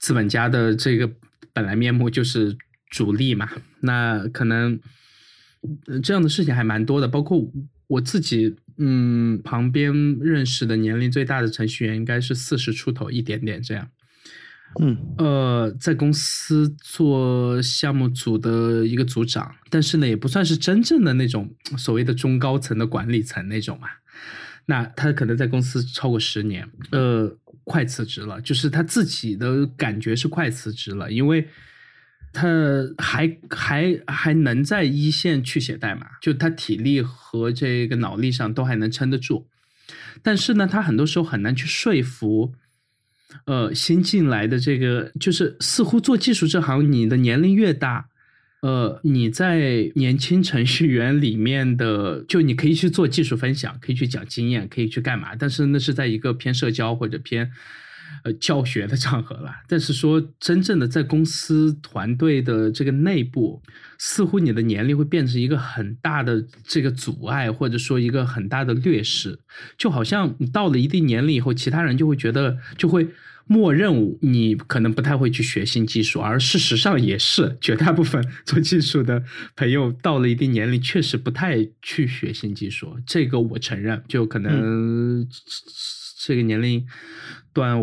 资本家的这个本来面目就是主力嘛，那可能这样的事情还蛮多的。包括我自己，嗯，旁边认识的年龄最大的程序员应该是四十出头一点点这样。嗯，呃，在公司做项目组的一个组长，但是呢，也不算是真正的那种所谓的中高层的管理层那种嘛。那他可能在公司超过十年，呃，快辞职了，就是他自己的感觉是快辞职了，因为他还还还能在一线去写代码，就他体力和这个脑力上都还能撑得住，但是呢，他很多时候很难去说服。呃，新进来的这个就是似乎做技术这行，你的年龄越大，呃，你在年轻程序员里面的，就你可以去做技术分享，可以去讲经验，可以去干嘛？但是那是在一个偏社交或者偏呃教学的场合了。但是说真正的在公司团队的这个内部，似乎你的年龄会变成一个很大的这个阻碍，或者说一个很大的劣势。就好像你到了一定年龄以后，其他人就会觉得就会。默认你可能不太会去学新技术，而事实上也是绝大部分做技术的朋友到了一定年龄，确实不太去学新技术。这个我承认，就可能这个年龄段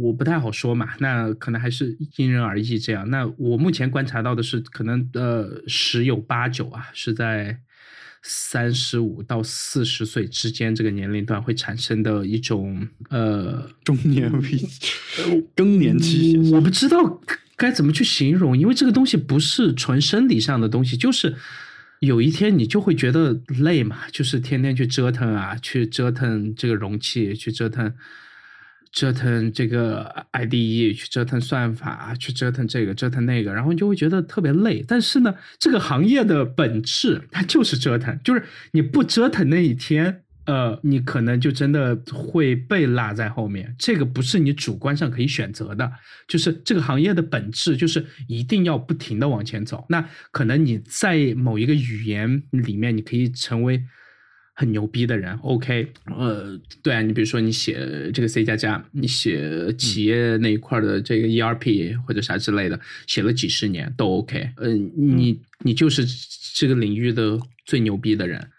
我不太好说嘛。那可能还是因人而异。这样，那我目前观察到的是，可能呃十有八九啊是在。三十五到四十岁之间这个年龄段会产生的一种呃中年危机 更年期，我不知道该怎么去形容，因为这个东西不是纯生理上的东西，就是有一天你就会觉得累嘛，就是天天去折腾啊，去折腾这个容器，去折腾折腾这个 IDE，去折腾算法，去折腾这个，折腾那个，然后你就会觉得特别累。但是呢，这个行业的本质它就是折腾，就是你不折腾那一天，呃，你可能就真的会被落在后面。这个不是你主观上可以选择的，就是这个行业的本质就是一定要不停的往前走。那可能你在某一个语言里面，你可以成为。很牛逼的人，OK，呃，对啊，你比如说你写这个 C 加加，你写企业那一块的这个 ERP 或者啥之类的，写了几十年都 OK，嗯，你你就是这个领域的最牛逼的人。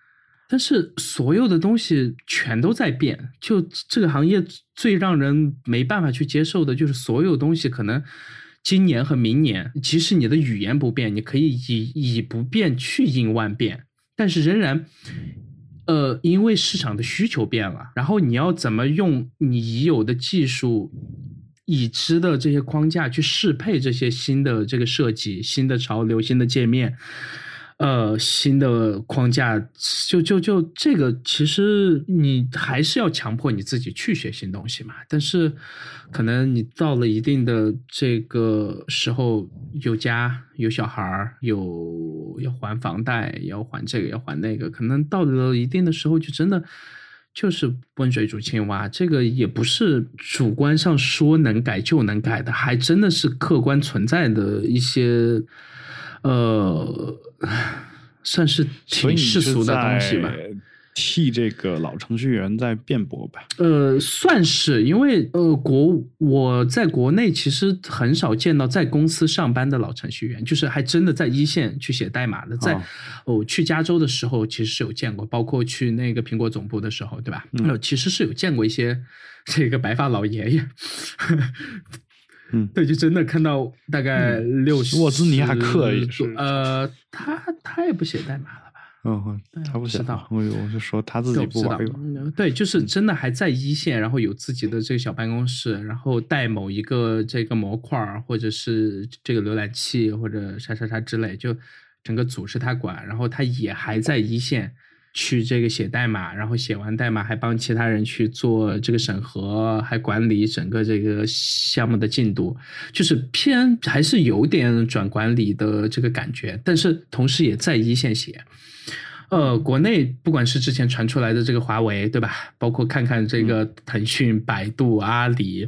但是所有的东西全都在变，就这个行业最让人没办法去接受的就是所有东西可能今年和明年，即使你的语言不变，你可以以以不变去应万变，但是仍然。呃，因为市场的需求变了，然后你要怎么用你已有的技术、已知的这些框架去适配这些新的这个设计、新的潮流、新的界面？呃，新的框架，就就就这个，其实你还是要强迫你自己去学新东西嘛。但是，可能你到了一定的这个时候，有家有小孩，有要还房贷，要还这个要还那个，可能到了一定的时候，就真的就是温水煮青蛙。这个也不是主观上说能改就能改的，还真的是客观存在的一些。呃，算是挺世俗的东西吧。替这个老程序员在辩驳吧。呃，算是，因为呃，国我在国内其实很少见到在公司上班的老程序员，就是还真的在一线去写代码的。在我去加州的时候，其实是有见过，包括去那个苹果总部的时候，对吧？呃，其实是有见过一些 这个白发老爷爷。嗯，对，就真的看到大概六十。沃兹尼亚克也是。呃，他他也不写代码了吧？嗯，他不写。我我就说他自己不玩。对，就是真的还在一线，然后有自己的这个小办公室，然后带某一个这个模块或者是这个浏览器或者啥啥啥之类，就整个组是他管，然后他也还在一线。去这个写代码，然后写完代码还帮其他人去做这个审核，还管理整个这个项目的进度，就是偏还是有点转管理的这个感觉，但是同时也在一线写。呃，国内不管是之前传出来的这个华为，对吧？包括看看这个腾讯、百度、阿里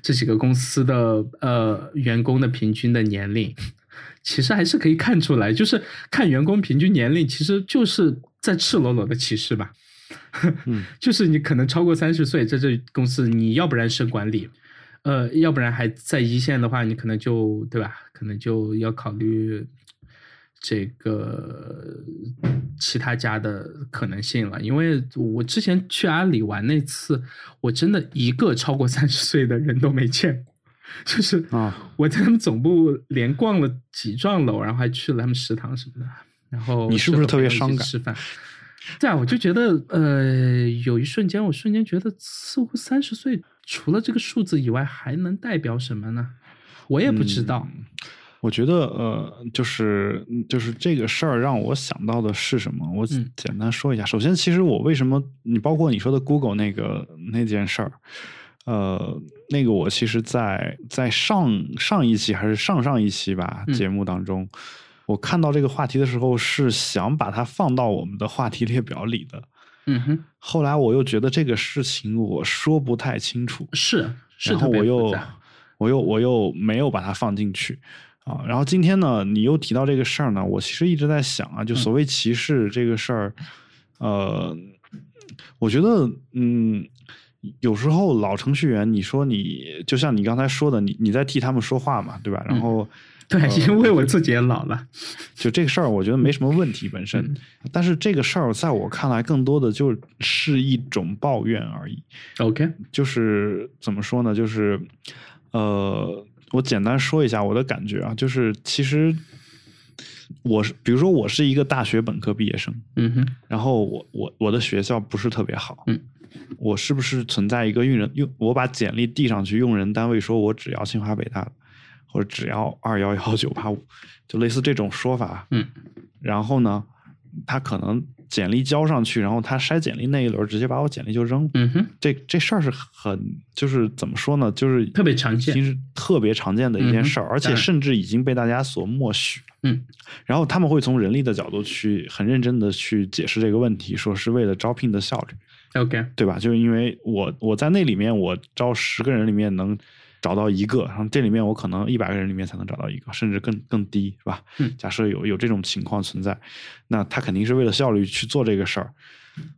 这几个公司的呃员工的平均的年龄，其实还是可以看出来，就是看员工平均年龄，其实就是。在赤裸裸的歧视吧，就是你可能超过三十岁，在这公司，你要不然升管理，呃，要不然还在一线的话，你可能就对吧？可能就要考虑这个其他家的可能性了。因为我之前去阿里玩那次，我真的一个超过三十岁的人都没见过，就是啊，我在他们总部连逛了几幢楼，然后还去了他们食堂什么的。然后你是不是特别伤感？吃饭，对啊，我就觉得，呃，有一瞬间，我瞬间觉得，似乎三十岁除了这个数字以外，还能代表什么呢？我也不知道。我觉得，呃，就是就是这个事儿让我想到的是什么？我简单说一下。首先，其实我为什么你包括你说的 Google 那个那件事儿，呃，那个我其实，在在上上一期还是上上一期吧节目当中。我看到这个话题的时候，是想把它放到我们的话题列表里的。嗯哼。后来我又觉得这个事情我说不太清楚。是，然后我又我又我又没有把它放进去啊。然后今天呢，你又提到这个事儿呢，我其实一直在想啊，就所谓歧视这个事儿，呃，我觉得嗯，有时候老程序员，你说你就像你刚才说的，你你在替他们说话嘛，对吧？然后。对，因为我自己也老了，就这个事儿，我觉得没什么问题本身。但是这个事儿在我看来，更多的就是一种抱怨而已。OK，就是怎么说呢？就是呃，我简单说一下我的感觉啊，就是其实我是，比如说我是一个大学本科毕业生，嗯哼，然后我我我的学校不是特别好，嗯，我是不是存在一个用人用我把简历递上去，用人单位说我只要清华北大的？者只要二幺幺九八五，就类似这种说法。嗯，然后呢，他可能简历交上去，然后他筛简历那一轮直接把我简历就扔了。嗯哼，这这事儿是很就是怎么说呢？就是特别常见其实特别常见的一件事儿，而且甚至已经被大家所默许。嗯然后他们会从人力的角度去很认真的去解释这个问题，说是为了招聘的效率，，OK，对吧？就是因为我我在那里面，我招十个人里面能找到一个，然后这里面我可能一百个人里面才能找到一个，甚至更更低，是吧？嗯假设有有这种情况存在，那他肯定是为了效率去做这个事儿。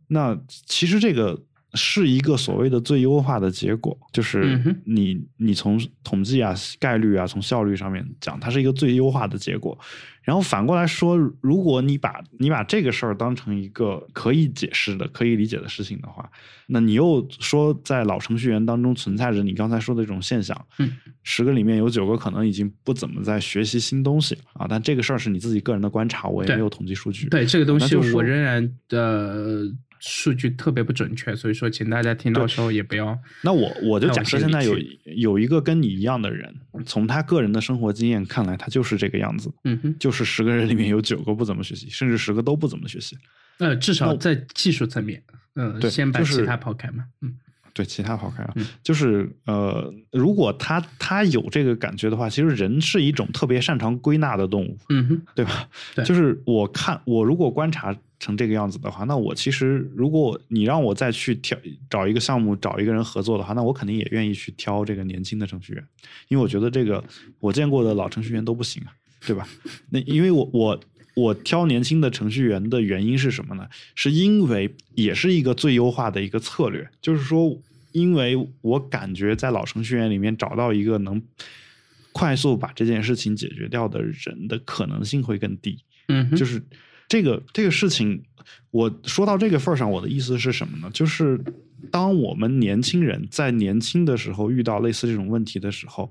那其实这个是一个所谓的最优化的结果，就是嗯你你从统计啊、概率啊、从效率上面讲，它是一个最优化的结果。然后反过来说，如果你把你把这个事儿当成一个可以解释的、可以理解的事情的话，那你又说在老程序员当中存在着你刚才说的这种现象，嗯，十个里面有九个可能已经不怎么在学习新东西啊。但这个事儿是你自己个人的观察，我也没有统计数据。对这个东西我仍然呃数据特别不准确，所以说请大家听到时候也不要那我我就假设现在有有一个跟你一样的人，从他个人的生活经验看来，他就是这个样子，嗯哼，就是十个人里面有九个不怎么学习，甚至十个都不怎么学习。呃，至少在技术层面，嗯、对先把其他抛开嘛，嗯。对，其他抛开啊，嗯。就是呃，如果他他有这个感觉的话，其实人是一种特别擅长归纳的动物，嗯哼，对吧？对。就是我看我如果观察成这个样子的话，那我其实如果你让我再去挑找一个项目找一个人合作的话，那我肯定也愿意去挑这个年轻的程序员，因为我觉得这个我见过的老程序员都不行啊，对吧？那因为我我。我挑年轻的程序员的原因是什么呢？是因为也是一个最优化的一个策略，就是说，因为我感觉在老程序员里面找到一个能快速把这件事情解决掉的人的可能性会更低。嗯，就是这个这个事情，我说到这个份儿上，我的意思是什么呢？就是当我们年轻人在年轻的时候遇到类似这种问题的时候，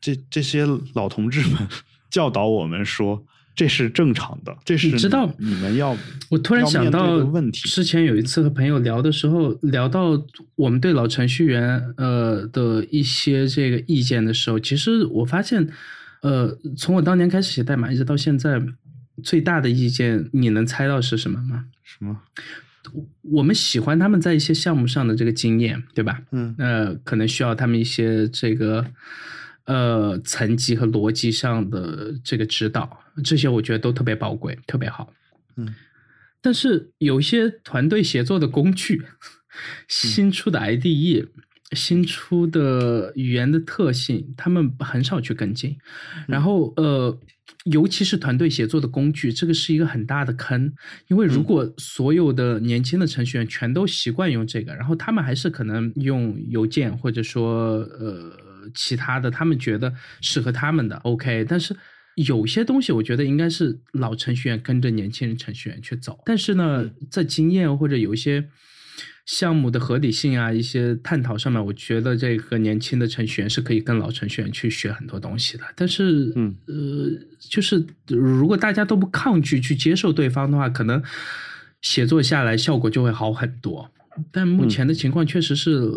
这这些老同志们 教导我们说。这是正常的，这是你知道你们要我突然想到的问题。之前有一次和朋友聊的时候，聊到我们对老程序员呃的一些这个意见的时候，其实我发现，呃，从我当年开始写代码一直到现在，最大的意见你能猜到是什么吗？什么？我们喜欢他们在一些项目上的这个经验，对吧？嗯呃，可能需要他们一些这个呃层级和逻辑上的这个指导，这些我觉得都特别宝贵，特别好。嗯，但是有一些团队协作的工具，新出的 IDE、新出的语言的特性，他们很少去跟进。然后呃，尤其是团队协作的工具，这个是一个很大的坑，因为如果所有的年轻的程序员全都习惯用这个，然后他们还是可能用邮件或者说呃其他的，他们觉得适合他们的 OK，但是。有些东西我觉得应该是老程序员跟着年轻人程序员去走，但是呢，在经验或者有一些项目的合理性啊，一些探讨上面，我觉得这个年轻的程序员是可以跟老程序员去学很多东西的。但是，嗯呃，就是如果大家都不抗拒去接受对方的话，可能写作下来效果就会好很多。但目前的情况确实是，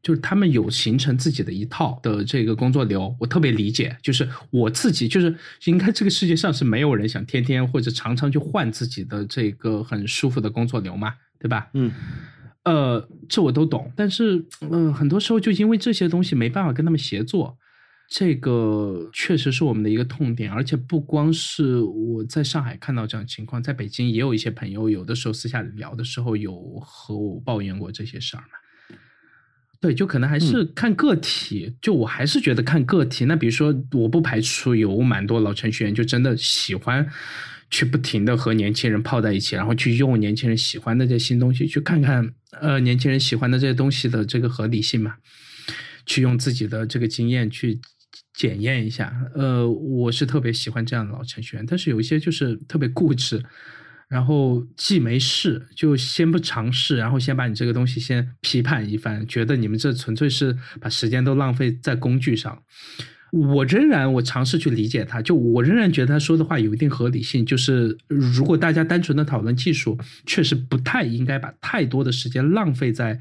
就是他们有形成自己的一套的这个工作流，我特别理解。就是我自己，就是应该这个世界上是没有人想天天或者常常去换自己的这个很舒服的工作流嘛，对吧？嗯呃，这我都懂，但是呃，很多时候就因为这些东西没办法跟他们协作，这个确实是我们的一个痛点。而且不光是我在上海看到这样情况，在北京也有一些朋友，有的时候私下里聊的时候有和我抱怨过这些事儿嘛。对，就可能还是看个体，就我还是觉得看个体。那比如说，我不排除有蛮多老程序员就真的喜欢去不停的和年轻人泡在一起，然后去用年轻人喜欢的这些新东西，去看看呃年轻人喜欢的这些东西的这个合理性嘛，去用自己的这个经验去检验一下。呃，我是特别喜欢这样的老程序员，但是有一些就是特别固执。然后既没试，就先不尝试，然后先把你这个东西先批判一番，觉得你们这纯粹是把时间都浪费在工具上。我仍然我尝试去理解他，就我仍然觉得他说的话有一定合理性。就是如果大家单纯的讨论技术，确实不太应该把太多的时间浪费在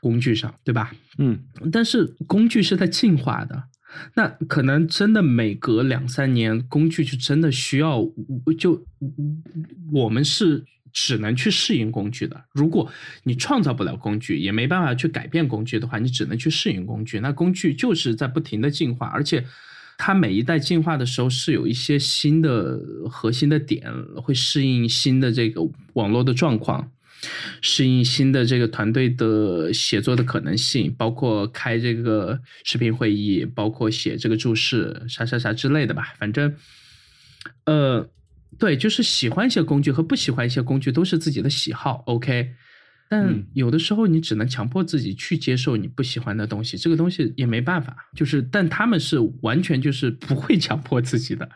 工具上，对吧？嗯但是工具是在进化的，那可能真的每隔两三年，工具就真的需要，就我们是只能去适应工具的。如果你创造不了工具，也没办法去改变工具的话，你只能去适应工具。那工具就是在不停的进化，而且它每一代进化的时候是有一些新的核心的点，会适应新的这个网络的状况。适应新的这个团队的写作的可能性，包括开这个视频会议，包括写这个注释，啥啥啥之类的吧。反正，呃，对，就是喜欢一些工具和不喜欢一些工具都是自己的喜好，OK。但有的时候你只能强迫自己去接受你不喜欢的东西，这个东西也没办法。就是，但他们是完全就是不会强迫自己的。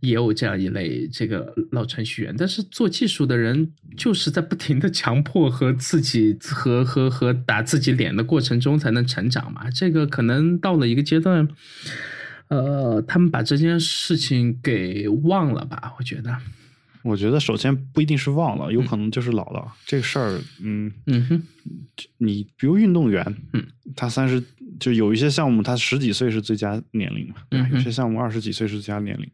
也有这样一类这个老程序员，但是做技术的人就是在不停的强迫和自己和和和打自己脸的过程中才能成长嘛。这个可能到了一个阶段，呃，他们把这件事情给忘了吧？我觉得，我觉得首先不一定是忘了，有可能就是老了。这个事儿，嗯嗯哼，你比如运动员，嗯，他三十就有一些项目，他十几岁是最佳年龄嘛，对有些项目二十几岁是最佳年龄。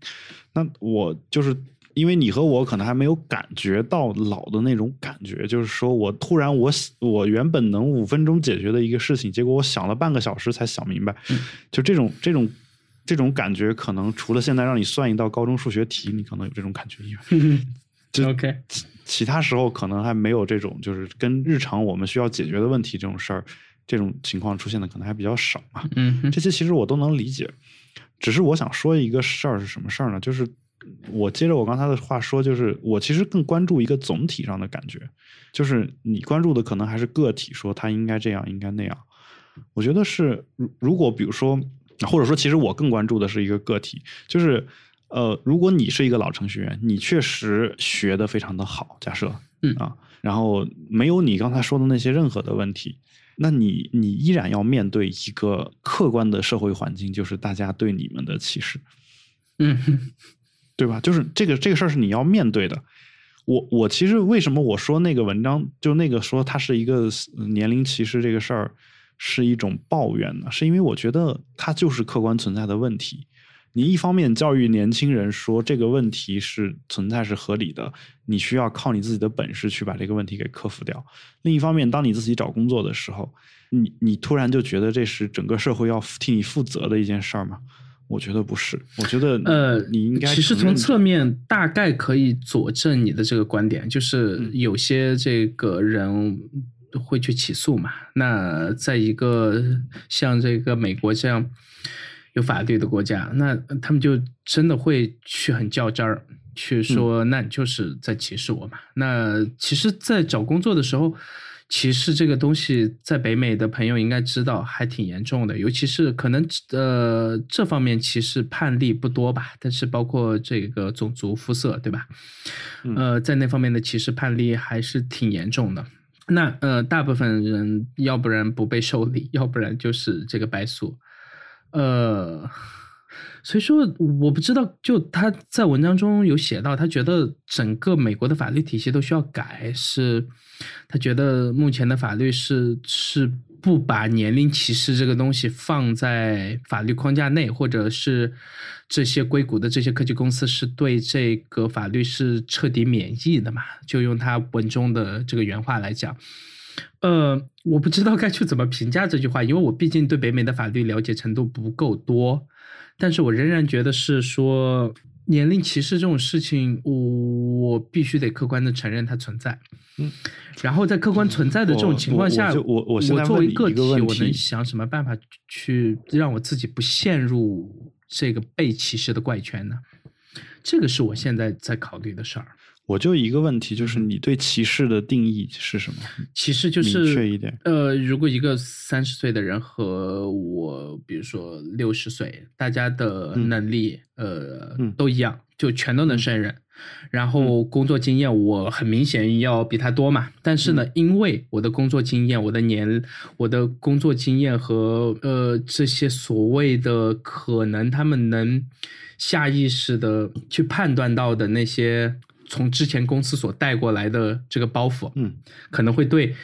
那我就是因为你和我可能还没有感觉到老的那种感觉，就是说我突然我我原本能五分钟解决的一个事情，结果我想了半个小时才想明白，就这种这种这种感觉，可能除了现在让你算一道高中数学题，你可能有这种感觉以外，就 OK，其他时候可能还没有这种，就是跟日常我们需要解决的问题这种事儿，这种情况出现的可能还比较少嘛。嗯，这些其实我都能理解。只是我想说一个事儿是什么事儿呢？就是我接着我刚才的话说，就是我其实更关注一个总体上的感觉，就是你关注的可能还是个体，说他应该这样，应该那样。我觉得是，如果比如说，或者说，其实我更关注的是一个个体，就是呃，如果你是一个老程序员，你确实学的非常的好，假设，嗯啊，然后没有你刚才说的那些任何的问题。那你你依然要面对一个客观的社会环境，就是大家对你们的歧视，嗯，对吧？就是这个这个事儿是你要面对的。我我其实为什么我说那个文章就那个说它是一个年龄歧视这个事儿是一种抱怨呢？是因为我觉得它就是客观存在的问题。你一方面教育年轻人说这个问题是存在是合理的，你需要靠你自己的本事去把这个问题给克服掉。另一方面，当你自己找工作的时候，你你突然就觉得这是整个社会要替你负责的一件事儿吗？我觉得不是。我觉得呃，你应该其实从侧面大概可以佐证你的这个观点，就是有些这个人会去起诉嘛。那在一个像这个美国这样。有法律的国家，那他们就真的会去很较真儿，去说那你就是在歧视我嘛？那其实，在找工作的时候，歧视这个东西，在北美的朋友应该知道，还挺严重的。尤其是可能呃这方面歧视判例不多吧，但是包括这个种族肤色，对吧？呃，在那方面的歧视判例还是挺严重的。那呃，大部分人要不然不被受理，要不然就是这个败诉。呃，所以说我不知道，就他在文章中有写到，他觉得整个美国的法律体系都需要改，是他觉得目前的法律是是不把年龄歧视这个东西放在法律框架内，或者是这些硅谷的这些科技公司是对这个法律是彻底免疫的嘛？就用他文中的这个原话来讲。呃，我不知道该去怎么评价这句话，因为我毕竟对北美的法律了解程度不够多。但是我仍然觉得是说年龄歧视这种事情，我我必须得客观的承认它存在。嗯，然后在客观存在的这种情况下，我我我作为个体，我能想什么办法去让我自己不陷入这个被歧视的怪圈呢？这个是我现在在考虑的事儿。我就一个问题，就是你对歧视的定义是什么？歧视就是明确一点。呃，如果一个三十岁的人和我，比如说六十岁，大家的能力呃都一样，就全都能胜任，然后工作经验我很明显要比他多嘛。但是呢，因为我的工作经验、我的年、我的工作经验和呃这些所谓的可能，他们能下意识的去判断到的那些。从之前公司所带过来的这个包袱，嗯，可能会对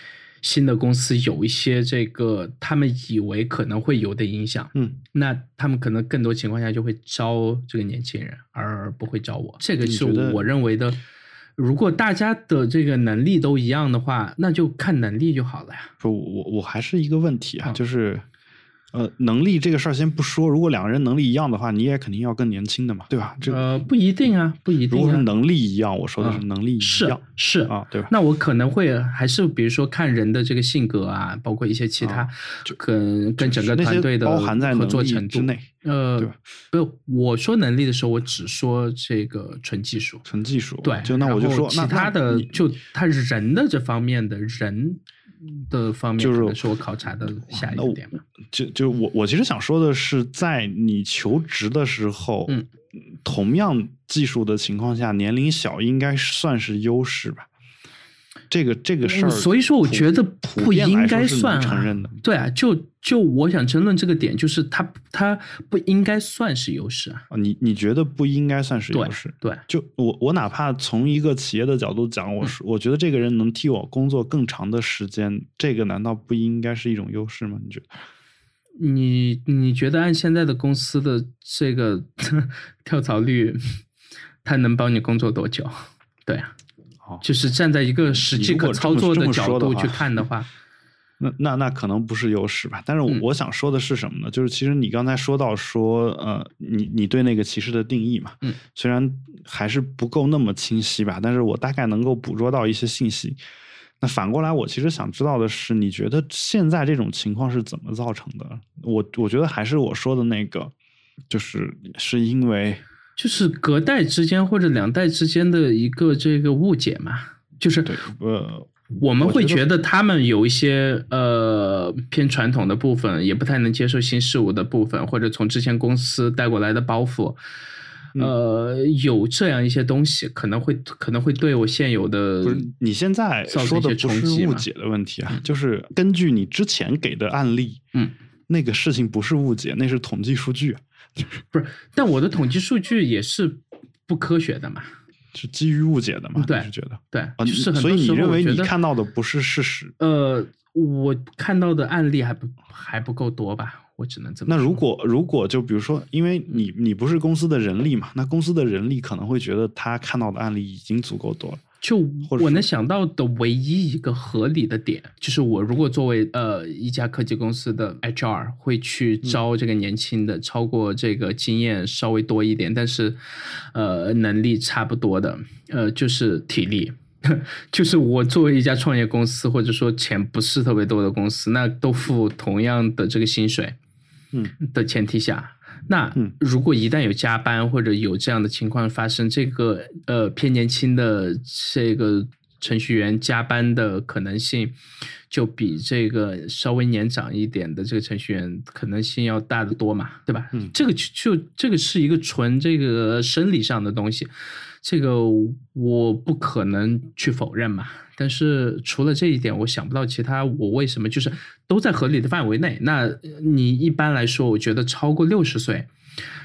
新的公司有一些这个他们以为可能会有的影响，嗯，那他们可能更多情况下就会招这个年轻人，而不会招我。这个是我认为的。如果大家的这个能力都一样的话，那就看能力就好了呀。不，我我还是一个问题啊，嗯就是，呃，能力这个事儿先不说，如果两个人能力一样的话，你也肯定要更年轻的嘛，对吧？这呃，不一定啊，不一定啊。如果是能力一样，我说的是嗯能力一是样是啊，对吧？那我可能会还是比如说看人的这个性格啊，包括一些其他啊跟跟整个团队的包含在合作程度之内，呃对吧，不，我说能力的时候，我只说这个纯技术。纯技术，对，就那我就说，其他的就他人的这方面的人的方面，就是是我考察的下一个点嘛。就就我我其实想说的是，在你求职的时候，嗯，同样技术的情况下，年龄小应该算是优势吧？这个这个事儿，嗯所以说，我觉得不应该算啊承认的。对啊，就就我想争论这个点，就是他他不应该算是优势啊。啊，你你觉得不应该算是优势？对，就我我哪怕从一个企业的角度讲，嗯我说我觉得这个人能替我工作更长的时间，这个难道不应该是一种优势吗？你觉得？你你觉得按现在的公司的这个 跳槽率，他能帮你工作多久？对啊，哦就是站在一个实际可操作的话度去看的话，那那那可能不是优势吧，但是我想说的是什么呢？就是其实你刚才说到说，呃，你你对那个歧视的定义嘛，嗯，虽然还是不够那么清晰吧，但是我大概能够捕捉到一些信息。那反过来，我其实想知道的是，你觉得现在这种情况是怎么造成的？我我觉得还是我说的那个，就是是因为就是隔代之间或者两代之间的一个这个误解嘛，就是对呃，我们会觉得他们有一些呃偏传统的部分，也不太能接受新事物的部分，或者从之前公司带过来的包袱，嗯呃，有这样一些东西，可能会可能会对我现有的不是你现在说的不是误解的问题啊，就是根据你之前给的案例，嗯，那个事情不是误解，那是统计数据啊，不是，但我的统计数据也是不科学的嘛，是基于误解的嘛？对你是觉得对，啊？就是很所以你认为你看到的不是事实？呃，我看到的案例还不还不够多吧，我只能这么。那如果如果就比如说，因为你你不是公司的人力嘛，那公司的人力可能会觉得他看到的案例已经足够多了。就我能想到的唯一一个合理的点，就是我如果作为呃一家科技公司的 HR 会去招这个年轻的，超过这个经验稍微多一点，但是呃能力差不多的，呃就是体力。就是我作为一家创业公司，或者说钱不是特别多的公司，那都付同样的这个薪水，嗯的前提下，那嗯。如果一旦有加班或者有这样的情况发生，这个呃偏年轻的这个程序员加班的可能性，就比这个稍微年长一点的这个程序员可能性要大得多嘛，对吧？嗯。这个就就这个是一个纯这个生理上的东西，这个我不可能去否认嘛。但是除了这一点，我想不到其他我为什么就是都在合理的范围内。那呃你一般来说，我觉得超过六十岁，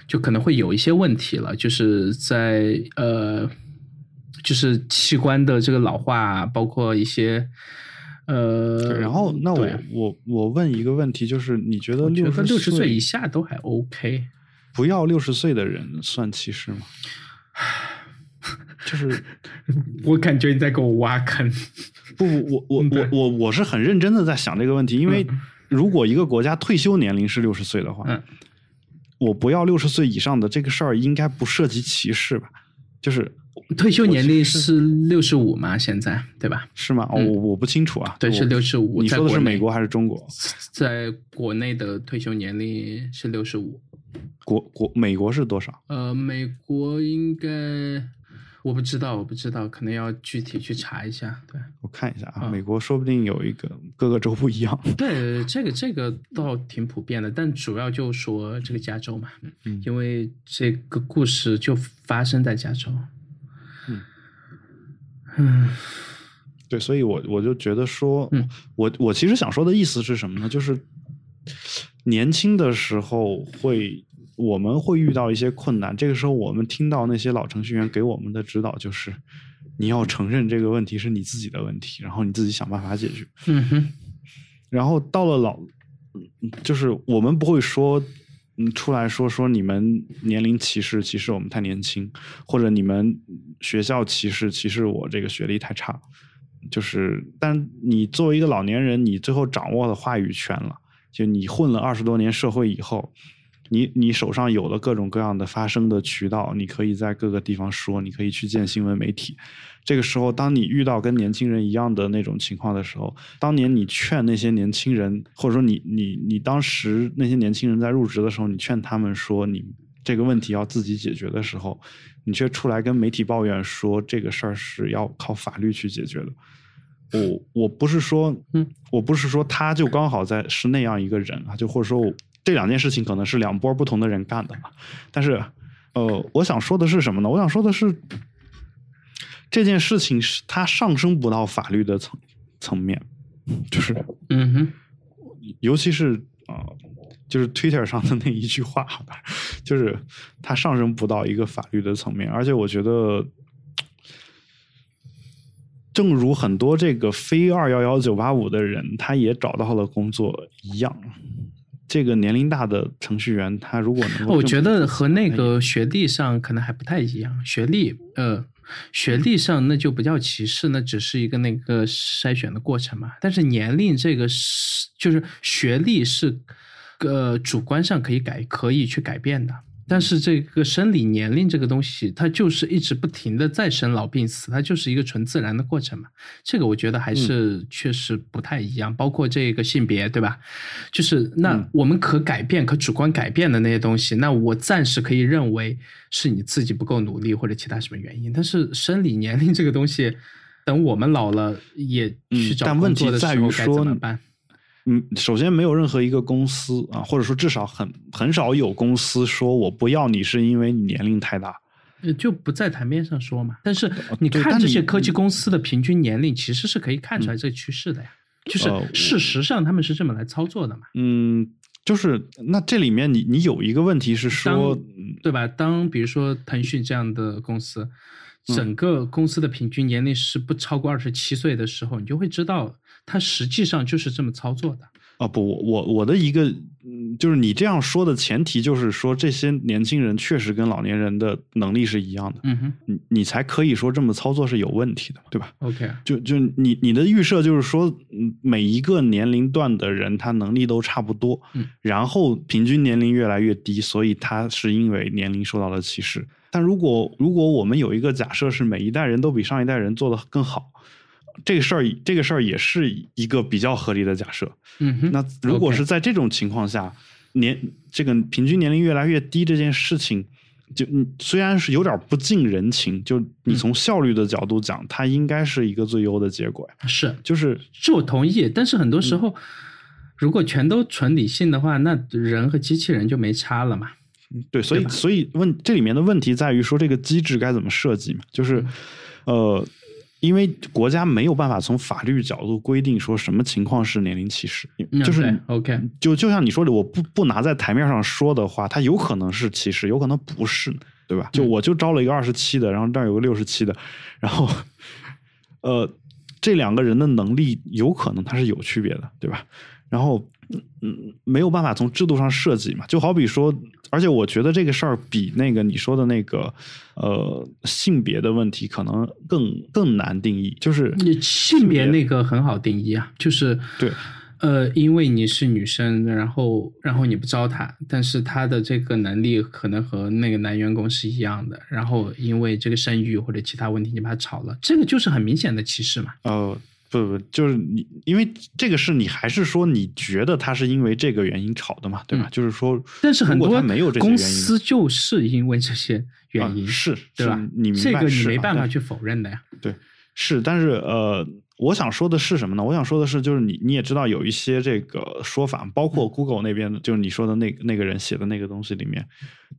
就可能会有一些问题了，就是在呃，就是器官的这个老化，包括一些呃，然后那我我我问一个问题，就是你觉得六得六十岁岁以下都还 OK。不要六十岁的人算歧视吗？就是 我感觉你在给我挖坑。不不，我我我我我是很认真的在想这个问题，因为如果一个国家退休年龄是六十岁的话，嗯我不要六十岁以上的这个事儿应该不涉及歧视吧？就是退休年龄是六十五吗？现在对吧？是吗？哦嗯我我不清楚啊。对，是六十五。你说的是美国还是中国？在国内的退休年龄是六十五。国国美国是多少？呃，美国应该我不知道，我不知道，可能要具体去查一下。对，我看一下啊，嗯美国说不定有一个各个州不一样。对，这个这个倒挺普遍的，但主要就说这个加州嘛，嗯因为这个故事就发生在加州。嗯嗯对，所以我我就觉得说，嗯我我其实想说的意思是什么呢？就是年轻的时候会我们会遇到一些困难，这个时候我们听到那些老程序员给我们的指导就是，你要承认这个问题是你自己的问题，然后你自己想办法解决。嗯哼，然后到了老，嗯就是我们不会说，嗯，出来说说你们年龄歧视，歧视我们太年轻，或者你们学校歧视，歧视我这个学历太差。就是，但你作为一个老年人，你最后掌握了话语权了，就你混了二十多年社会以后，你你手上有了各种各样的发声的渠道，你可以在各个地方说，你可以去见新闻媒体。这个时候，当你遇到跟年轻人一样的那种情况的时候，当年你劝那些年轻人，或者说你你你当时那些年轻人在入职的时候，你劝他们说你这个问题要自己解决的时候，你却出来跟媒体抱怨说这个事儿是要靠法律去解决的。我我不是说，嗯，我不是说他就刚好在是那样一个人啊，就或者说我这两件事情可能是两波不同的人干的嘛，但是，呃，我想说的是什么呢？我想说的是，这件事情是它上升不到法律的层层面，就是嗯哼，尤其是啊、呃就是 Twitter 上的那一句话，就是它上升不到一个法律的层面，而且我觉得，正如很多这个非二幺幺九八五的人，他也找到了工作一样，这个年龄大的程序员，他如果能够，我觉得和那个学历上可能还不太一样。学历，呃，学历上那就不叫歧视，那只是一个那个筛选的过程嘛。但是年龄这个是，就是学历是，呃，主观上可以改，可以去改变的。但是这个生理年龄这个东西，它就是一直不停的再生老病死，它就是一个纯自然的过程嘛。这个我觉得还是确实不太一样，包括这个性别，对吧？就是那嗯我们可改变、可主观改变的那些东西，那我暂时可以认为是你自己不够努力或者其他什么原因。但是生理年龄这个东西，等我们老了也去嗯找工但问题作的时候该在于说怎么办？嗯，首先没有任何一个公司啊，或者说至少很很少有公司说我不要你是因为你年龄太大。呃就不在台面上说嘛。但是你看这些科技公司的平均年龄，其实是可以看出来这个趋势的呀。就是事实上他们是这么来操作的嘛。嗯，就是那这里面你你有一个问题是说，对吧？当比如说腾讯这样的公司，嗯整个公司的平均年龄是不超过二十七岁的时候，你就会知道它实际上就是这么操作的。啊不，我我我的一个嗯，就是你这样说的前提就是说这些年轻人确实跟老年人的能力是一样的，嗯哼你你才可以说这么操作是有问题的嘛，对吧？，OK，就就你你的预设就是说，嗯，每一个年龄段的人他能力都差不多，嗯，然后平均年龄越来越低，所以他是因为年龄受到了歧视。但如果如果我们有一个假设是每一代人都比上一代人做的更好，这个事儿这个事儿也是一个比较合理的假设。嗯哼，那如果是在这种情况下，年这个平均年龄越来越低这件事情，就嗯虽然是有点不近人情，就你从效率的角度讲，它应该是一个最优的结果呀。是，就是这我同意。但是很嗯多时候，如果全都纯理性的话，那人和机器人就没差了嘛。对，所以所以问这里面的问题在于说这个机制该怎么设计嘛？嗯就是呃，因为国家没有办法从法律角度规定说什么情况是年龄歧视，嗯就是，OK 就就像你说的，我不不拿在台面上说的话，它有可能是歧视，有可能不是，对吧？就嗯我就招了一个二十七的，然后这儿有个六十七的，然后呃，这两个人的能力有可能他是有区别的，对吧？然后嗯，没有办法从制度上设计嘛，就好比说，而且我觉得这个事儿比那个你说的那个呃性别的问题可能更更难定义，就是你性别别那个很好定义啊，就是对，呃，因为你是女生，然后然后你不招她，但是她的这个能力可能和那个男员工是一样的，然后因为这个生育或者其他问题你把她炒了，这个就是很明显的歧视嘛。呃，不不，就是你，因为这个是你还是说你觉得他是因为这个原因炒的嘛，对吧？嗯就是说，但是很多如果他没有这些公司就是因为这些原因，啊是对吧？你明这个你没办法去否认的呀。对，是，但是呃，我想说的是什么呢？我想说的是，就是你你也知道有一些这个说法，包括嗯 Google 那边的，就是你说的那那个人写的那个东西里面，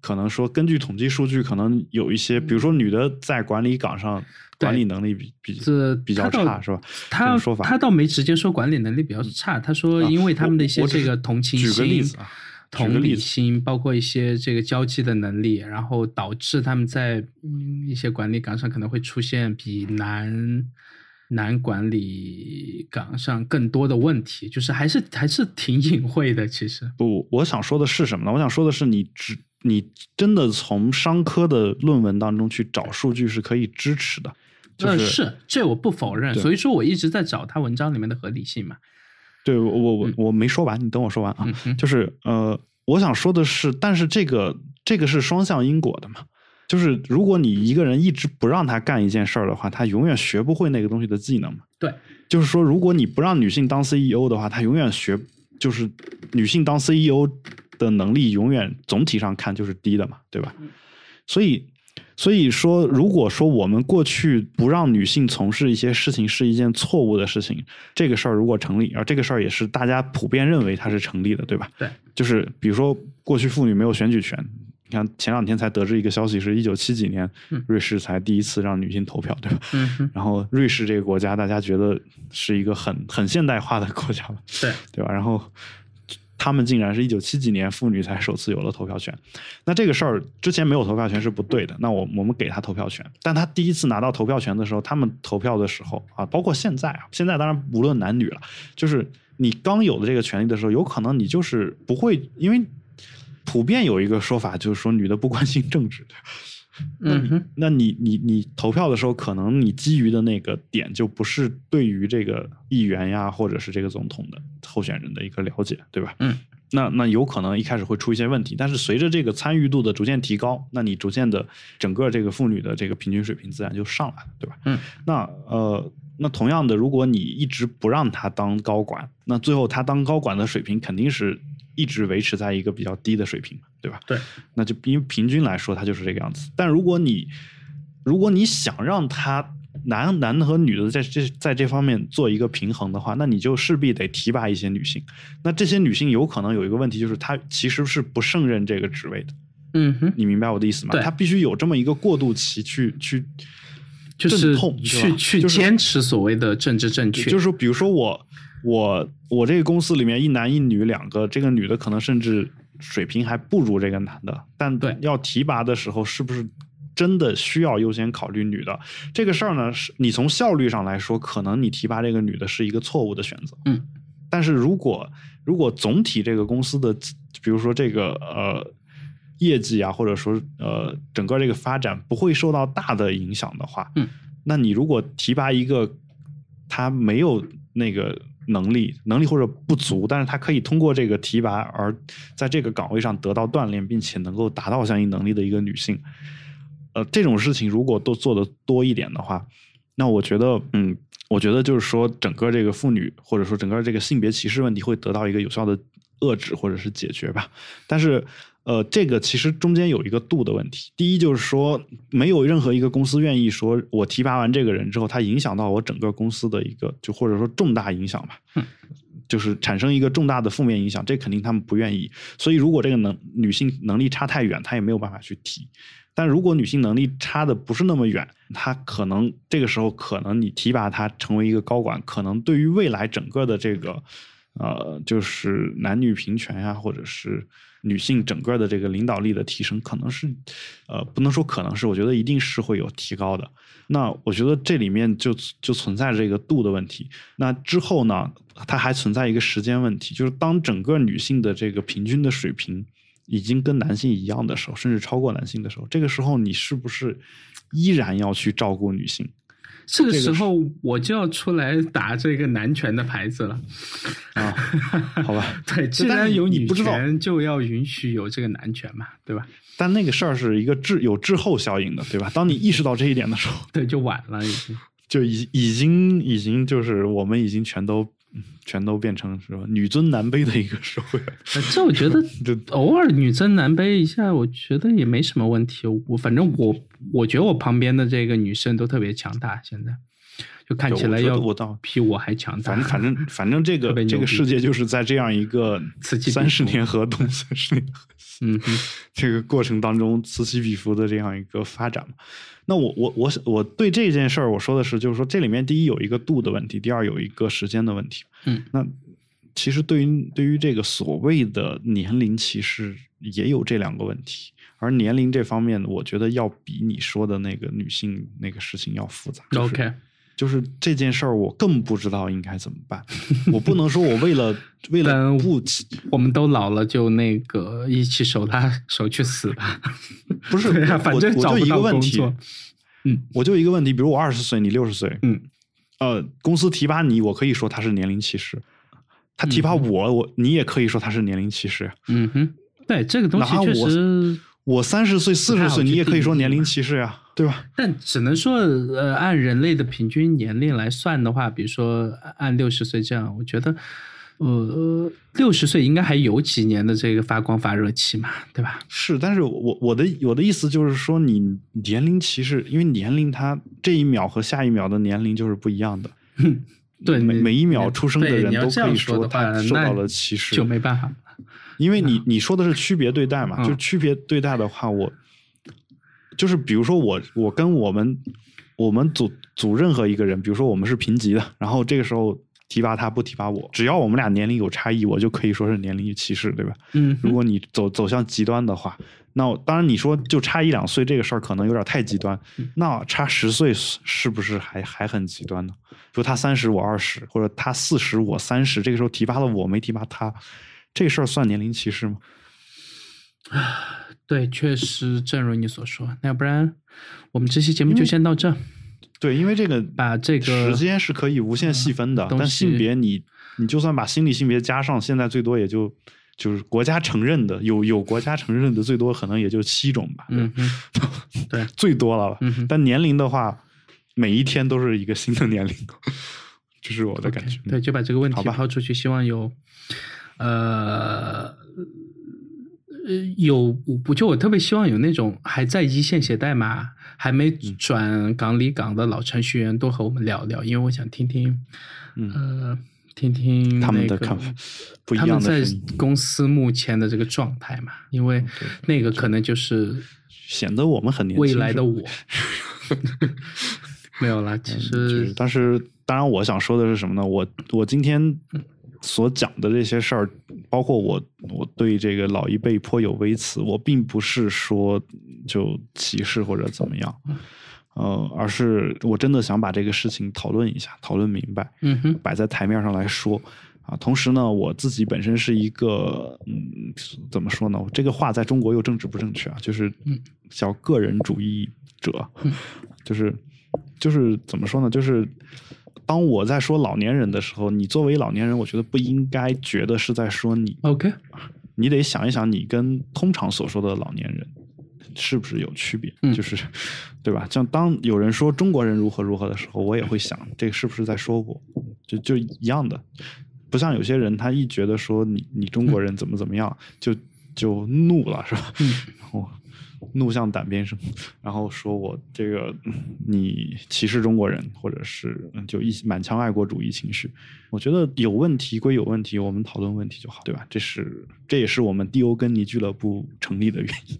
可能说根据统计数据，可能有一些，比如说女的在管理岗上管理能力比比这比较差，是吧？这他说法他倒没直接说管理能力比较差，他说啊因为他们的一些这个同情举个例心子啊，同理心，包括一些这个交际的能力，然后导致他们在嗯一些管理岗上可能会出现比男男管理岗上更多的问题，就是还是还是挺隐晦的，其实。不，我想说的是什么呢？我想说的是你只你真的从商科的论文当中去找数据是可以支持的，就呃，是是这我不否认，所以说我一直在找他文章里面的合理性嘛。对我我我没说完，你等我说完啊。嗯就是呃，我想说的是，但是这个这个是双向因果的嘛。就是如果你一个人一直不让他干一件事儿的话，他永远学不会那个东西的技能嘛。对，就是说，如果你不让女性当 CEO 的话，她永远学就是女性当 CEO 的能力永远总体上看就是低的嘛，对吧？所以所以说，如果说我们过去不让女性从事一些事情是一件错误的事情，这个事儿如果成立，而这个事儿也是大家普遍认为它是成立的，对吧？对，就是比如说过去妇女没有选举权，你看前两天才得知一个消息，是一九七几年嗯瑞士才第一次让女性投票，对吧？嗯，然后瑞士这个国家，大家觉得是一个很很现代化的国家了，对，对吧？然后他们竟然是一九七几年妇女才首次有了投票权，那这个事儿之前没有投票权是不对的。那我我们给他投票权，但他第一次拿到投票权的时候，他们投票的时候啊，包括现在啊，现在当然无论男女了，就是你刚有的这个权利的时候，有可能你就是不会，因为普遍有一个说法，就是说女的不关心政治，嗯，那你你你投票的时候，可能你基于的那个点就不是对于这个议员呀，或者是这个总统的候选人的一个了解，对吧？嗯，那那有可能一开始会出一些问题，但是随着这个参与度的逐渐提高，那你逐渐的整个这个妇女的这个平均水平自然就上来了，对吧？嗯，那呃，那同样的，如果你一直不让她当高管，那最后她当高管的水平肯定是一直维持在一个比较低的水平，对吧？对，那就因为平均来说，它就是这个样子。但如果你如果你想让他男男的和女的在这在这方面做一个平衡的话，那你就势必得提拔一些女性。那这些女性有可能有一个问题，就是她其实是不胜任这个职位的。嗯哼，你明白我的意思吗？对她必须有这么一个过渡期去去就是去去坚持所谓的政治正确，就是说，比如说我我我这个公司里面一男一女两个，这个女的可能甚至水平还不如这个男的，但对要提拔的时候，是不是真的需要优先考虑女的这个事儿呢？是你从效率上来说，可能你提拔这个女的是一个错误的选择。嗯，但是如果如果总体这个公司的，比如说这个呃业绩啊，或者说呃整个这个发展不会受到大的影响的话，嗯，那你如果提拔一个他没有那个能力、能力或者不足，但是他可以通过这个提拔而在这个岗位上得到锻炼，并且能够达到相应能力的一个女性，呃，这种事情如果都做的多一点的话，那我觉得，嗯，我觉得就是说，整个这个妇女或者说整个这个性别歧视问题会得到一个有效的遏制或者是解决吧。但是，呃，这个其实中间有一个度的问题。第一就是说，没有任何一个公司愿意说我提拔完这个人之后，他影响到我整个公司的一个，就或者说重大影响吧。嗯就是产生一个重大的负面影响，这肯定他们不愿意。所以，如果这个能女性能力差太远，她也没有办法去提。但如果女性能力差的不是那么远，她可能这个时候可能你提拔她成为一个高管，可能对于未来整个的这个呃，就是男女平权呀、或者是女性整个的这个领导力的提升，可能是呃不能说可能是，我觉得一定是会有提高的。那我觉得这里面就就存在这个度的问题。那之后呢，它还存在一个时间问题，就是当整个女性的这个平均的水平已经跟男性一样的时候，甚至超过男性的时候，这个时候你是不是依然要去照顾女性？这个时候我就要出来打这个男权的牌子了。啊，好吧，对，既然有女权，就要允许有这个男权嘛，对吧？但那个事儿是一个滞有滞后效应的，对吧？当你意识到这一点的时候，对，就晚了已经。就已已经已经就是我们已经全都嗯全都变成是吧女尊男卑的一个社会这我觉得 就偶尔女尊男卑一下，我觉得也没什么问题。我反正我我觉得我旁边的这个女生都特别强大，现在就看起来要比我还强大。反正反正反正这个这个世界就是在这样一个 三十年河东三十年河西嗯，这个过程当中此起彼伏的这样一个发展嘛。那我我我我对这件事儿我说的是，就是说这里面第一有一个度的问题，第二有一个时间的问题。嗯，那其实对于对于这个所谓的年龄歧视，也有这两个问题。而年龄这方面，我觉得要比你说的那个女性那个事情要复杂。就是 OK，就是这件事儿，我更不知道应该怎么办。我不能说我为了 为了但不起，我们都老了，就那个一起手拉手去死吧。不是啊，反正我我就一个问题。嗯我就一个问题，比如我二十岁，你六十岁，嗯，呃，公司提拔你，我可以说他是年龄歧视；他提拔我，我你也可以说他是年龄歧视。嗯哼，对这个东西确实，我三十岁、四十岁，你也可以说年龄歧视呀，对吧？但只能说，呃，按人类的平均年龄来算的话，比如说按六十岁这样，我觉得，呃，六十岁应该还有几年的这个发光发热期嘛，对吧？是，但是我我的我的意思就是说，你年龄歧视，因为年龄它这一秒和下一秒的年龄就是不一样的。对，每每一秒出生的人都可以说他受到了歧视，就没办法了。因为你你说的是区别对待嘛，嗯就是区别对待的话，我就是比如说我我跟我们我们组组任何一个人，比如说我们是平级的，然后这个时候提拔他不提拔我，只要我们俩年龄有差异，我就可以说是年龄歧视，对吧？嗯，如果你走走向极端的话，那当然你说就差一两岁这个事儿可能有点太极端，嗯那差十岁是是不是还还很极端呢？就他三十我二十，或者他四十我三十，这个时候提拔了我没提拔他，这事儿算年龄歧视吗？对，确实正如你所说，那要不然我们这期节目就先到这，对，因为这个把这个时间是可以无限细分的，但性别你你就算把心理性别加上，现在最多也就就是国家承认的有有国家承认的最多可能也就七种吧，对，最多了吧。嗯但年龄的话，每一天都是一个新的年龄，这是我的感觉。对，就把这个问题抛出去，希望有，呃。呃，有我就我特别希望有那种还在一线写代码、还没嗯转岗里岗的老程序员，多和我们聊聊，因为我想听听，嗯呃，听听他们的看法不一他们在样的声音公司目前的这个状态嘛，因为那个可能就是显得我们很年轻。未来的我。没有啦，其嗯就是实但是当然，我想说的是什么呢？我我今天所讲的这些事儿，包括我我对这个老一辈颇有微词，我并不是说就歧视或者怎么样，呃，而是我真的想把这个事情讨论一下，讨论明白，嗯哼，摆在台面上来说。啊，同时呢，我自己本身是一个，嗯，怎么说呢？这个话在中国又政治不正确啊，就是嗯叫个人主义者，嗯就是就是怎么说呢？就是当我在说老年人的时候，你作为老年人，我觉得不应该觉得是在说你，，OK，你得想一想，你跟通常所说的老年人是不是有区别？嗯就是对吧？像当有人说中国人如何如何的时候，我也会想，这个是不是在说我？就就一样的，不像有些人，他一觉得说你你中国人怎么怎么样，就就怒了，是吧？嗯然后怒向胆边生，然后说我这个你歧视中国人，或者是就一满腔爱国主义情绪。我觉得有问题归有问题，我们讨论问题就好，对吧？这是这也是我们迪欧根尼俱乐部成立的原因。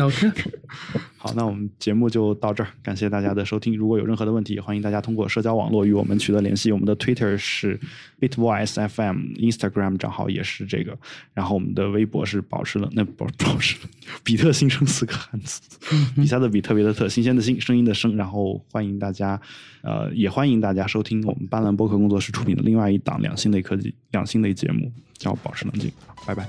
OK，好，那我们节目就到这儿，感谢大家的收听。如果有任何的问题，欢迎大家通过社交网络与我们取得联系。我们的 Twitter 是 Bitvoice FM，Instagram 账号也是这个，然后我们的微博是保持了 那不保持 比特新生四个汉字，比赛的比特别的特，新鲜的新，声音的声。然后欢迎大家，呃，也欢迎大家收听我们斑斓播客工作室出品的另外一档两性类科技两性类节目，叫保持冷静。拜拜。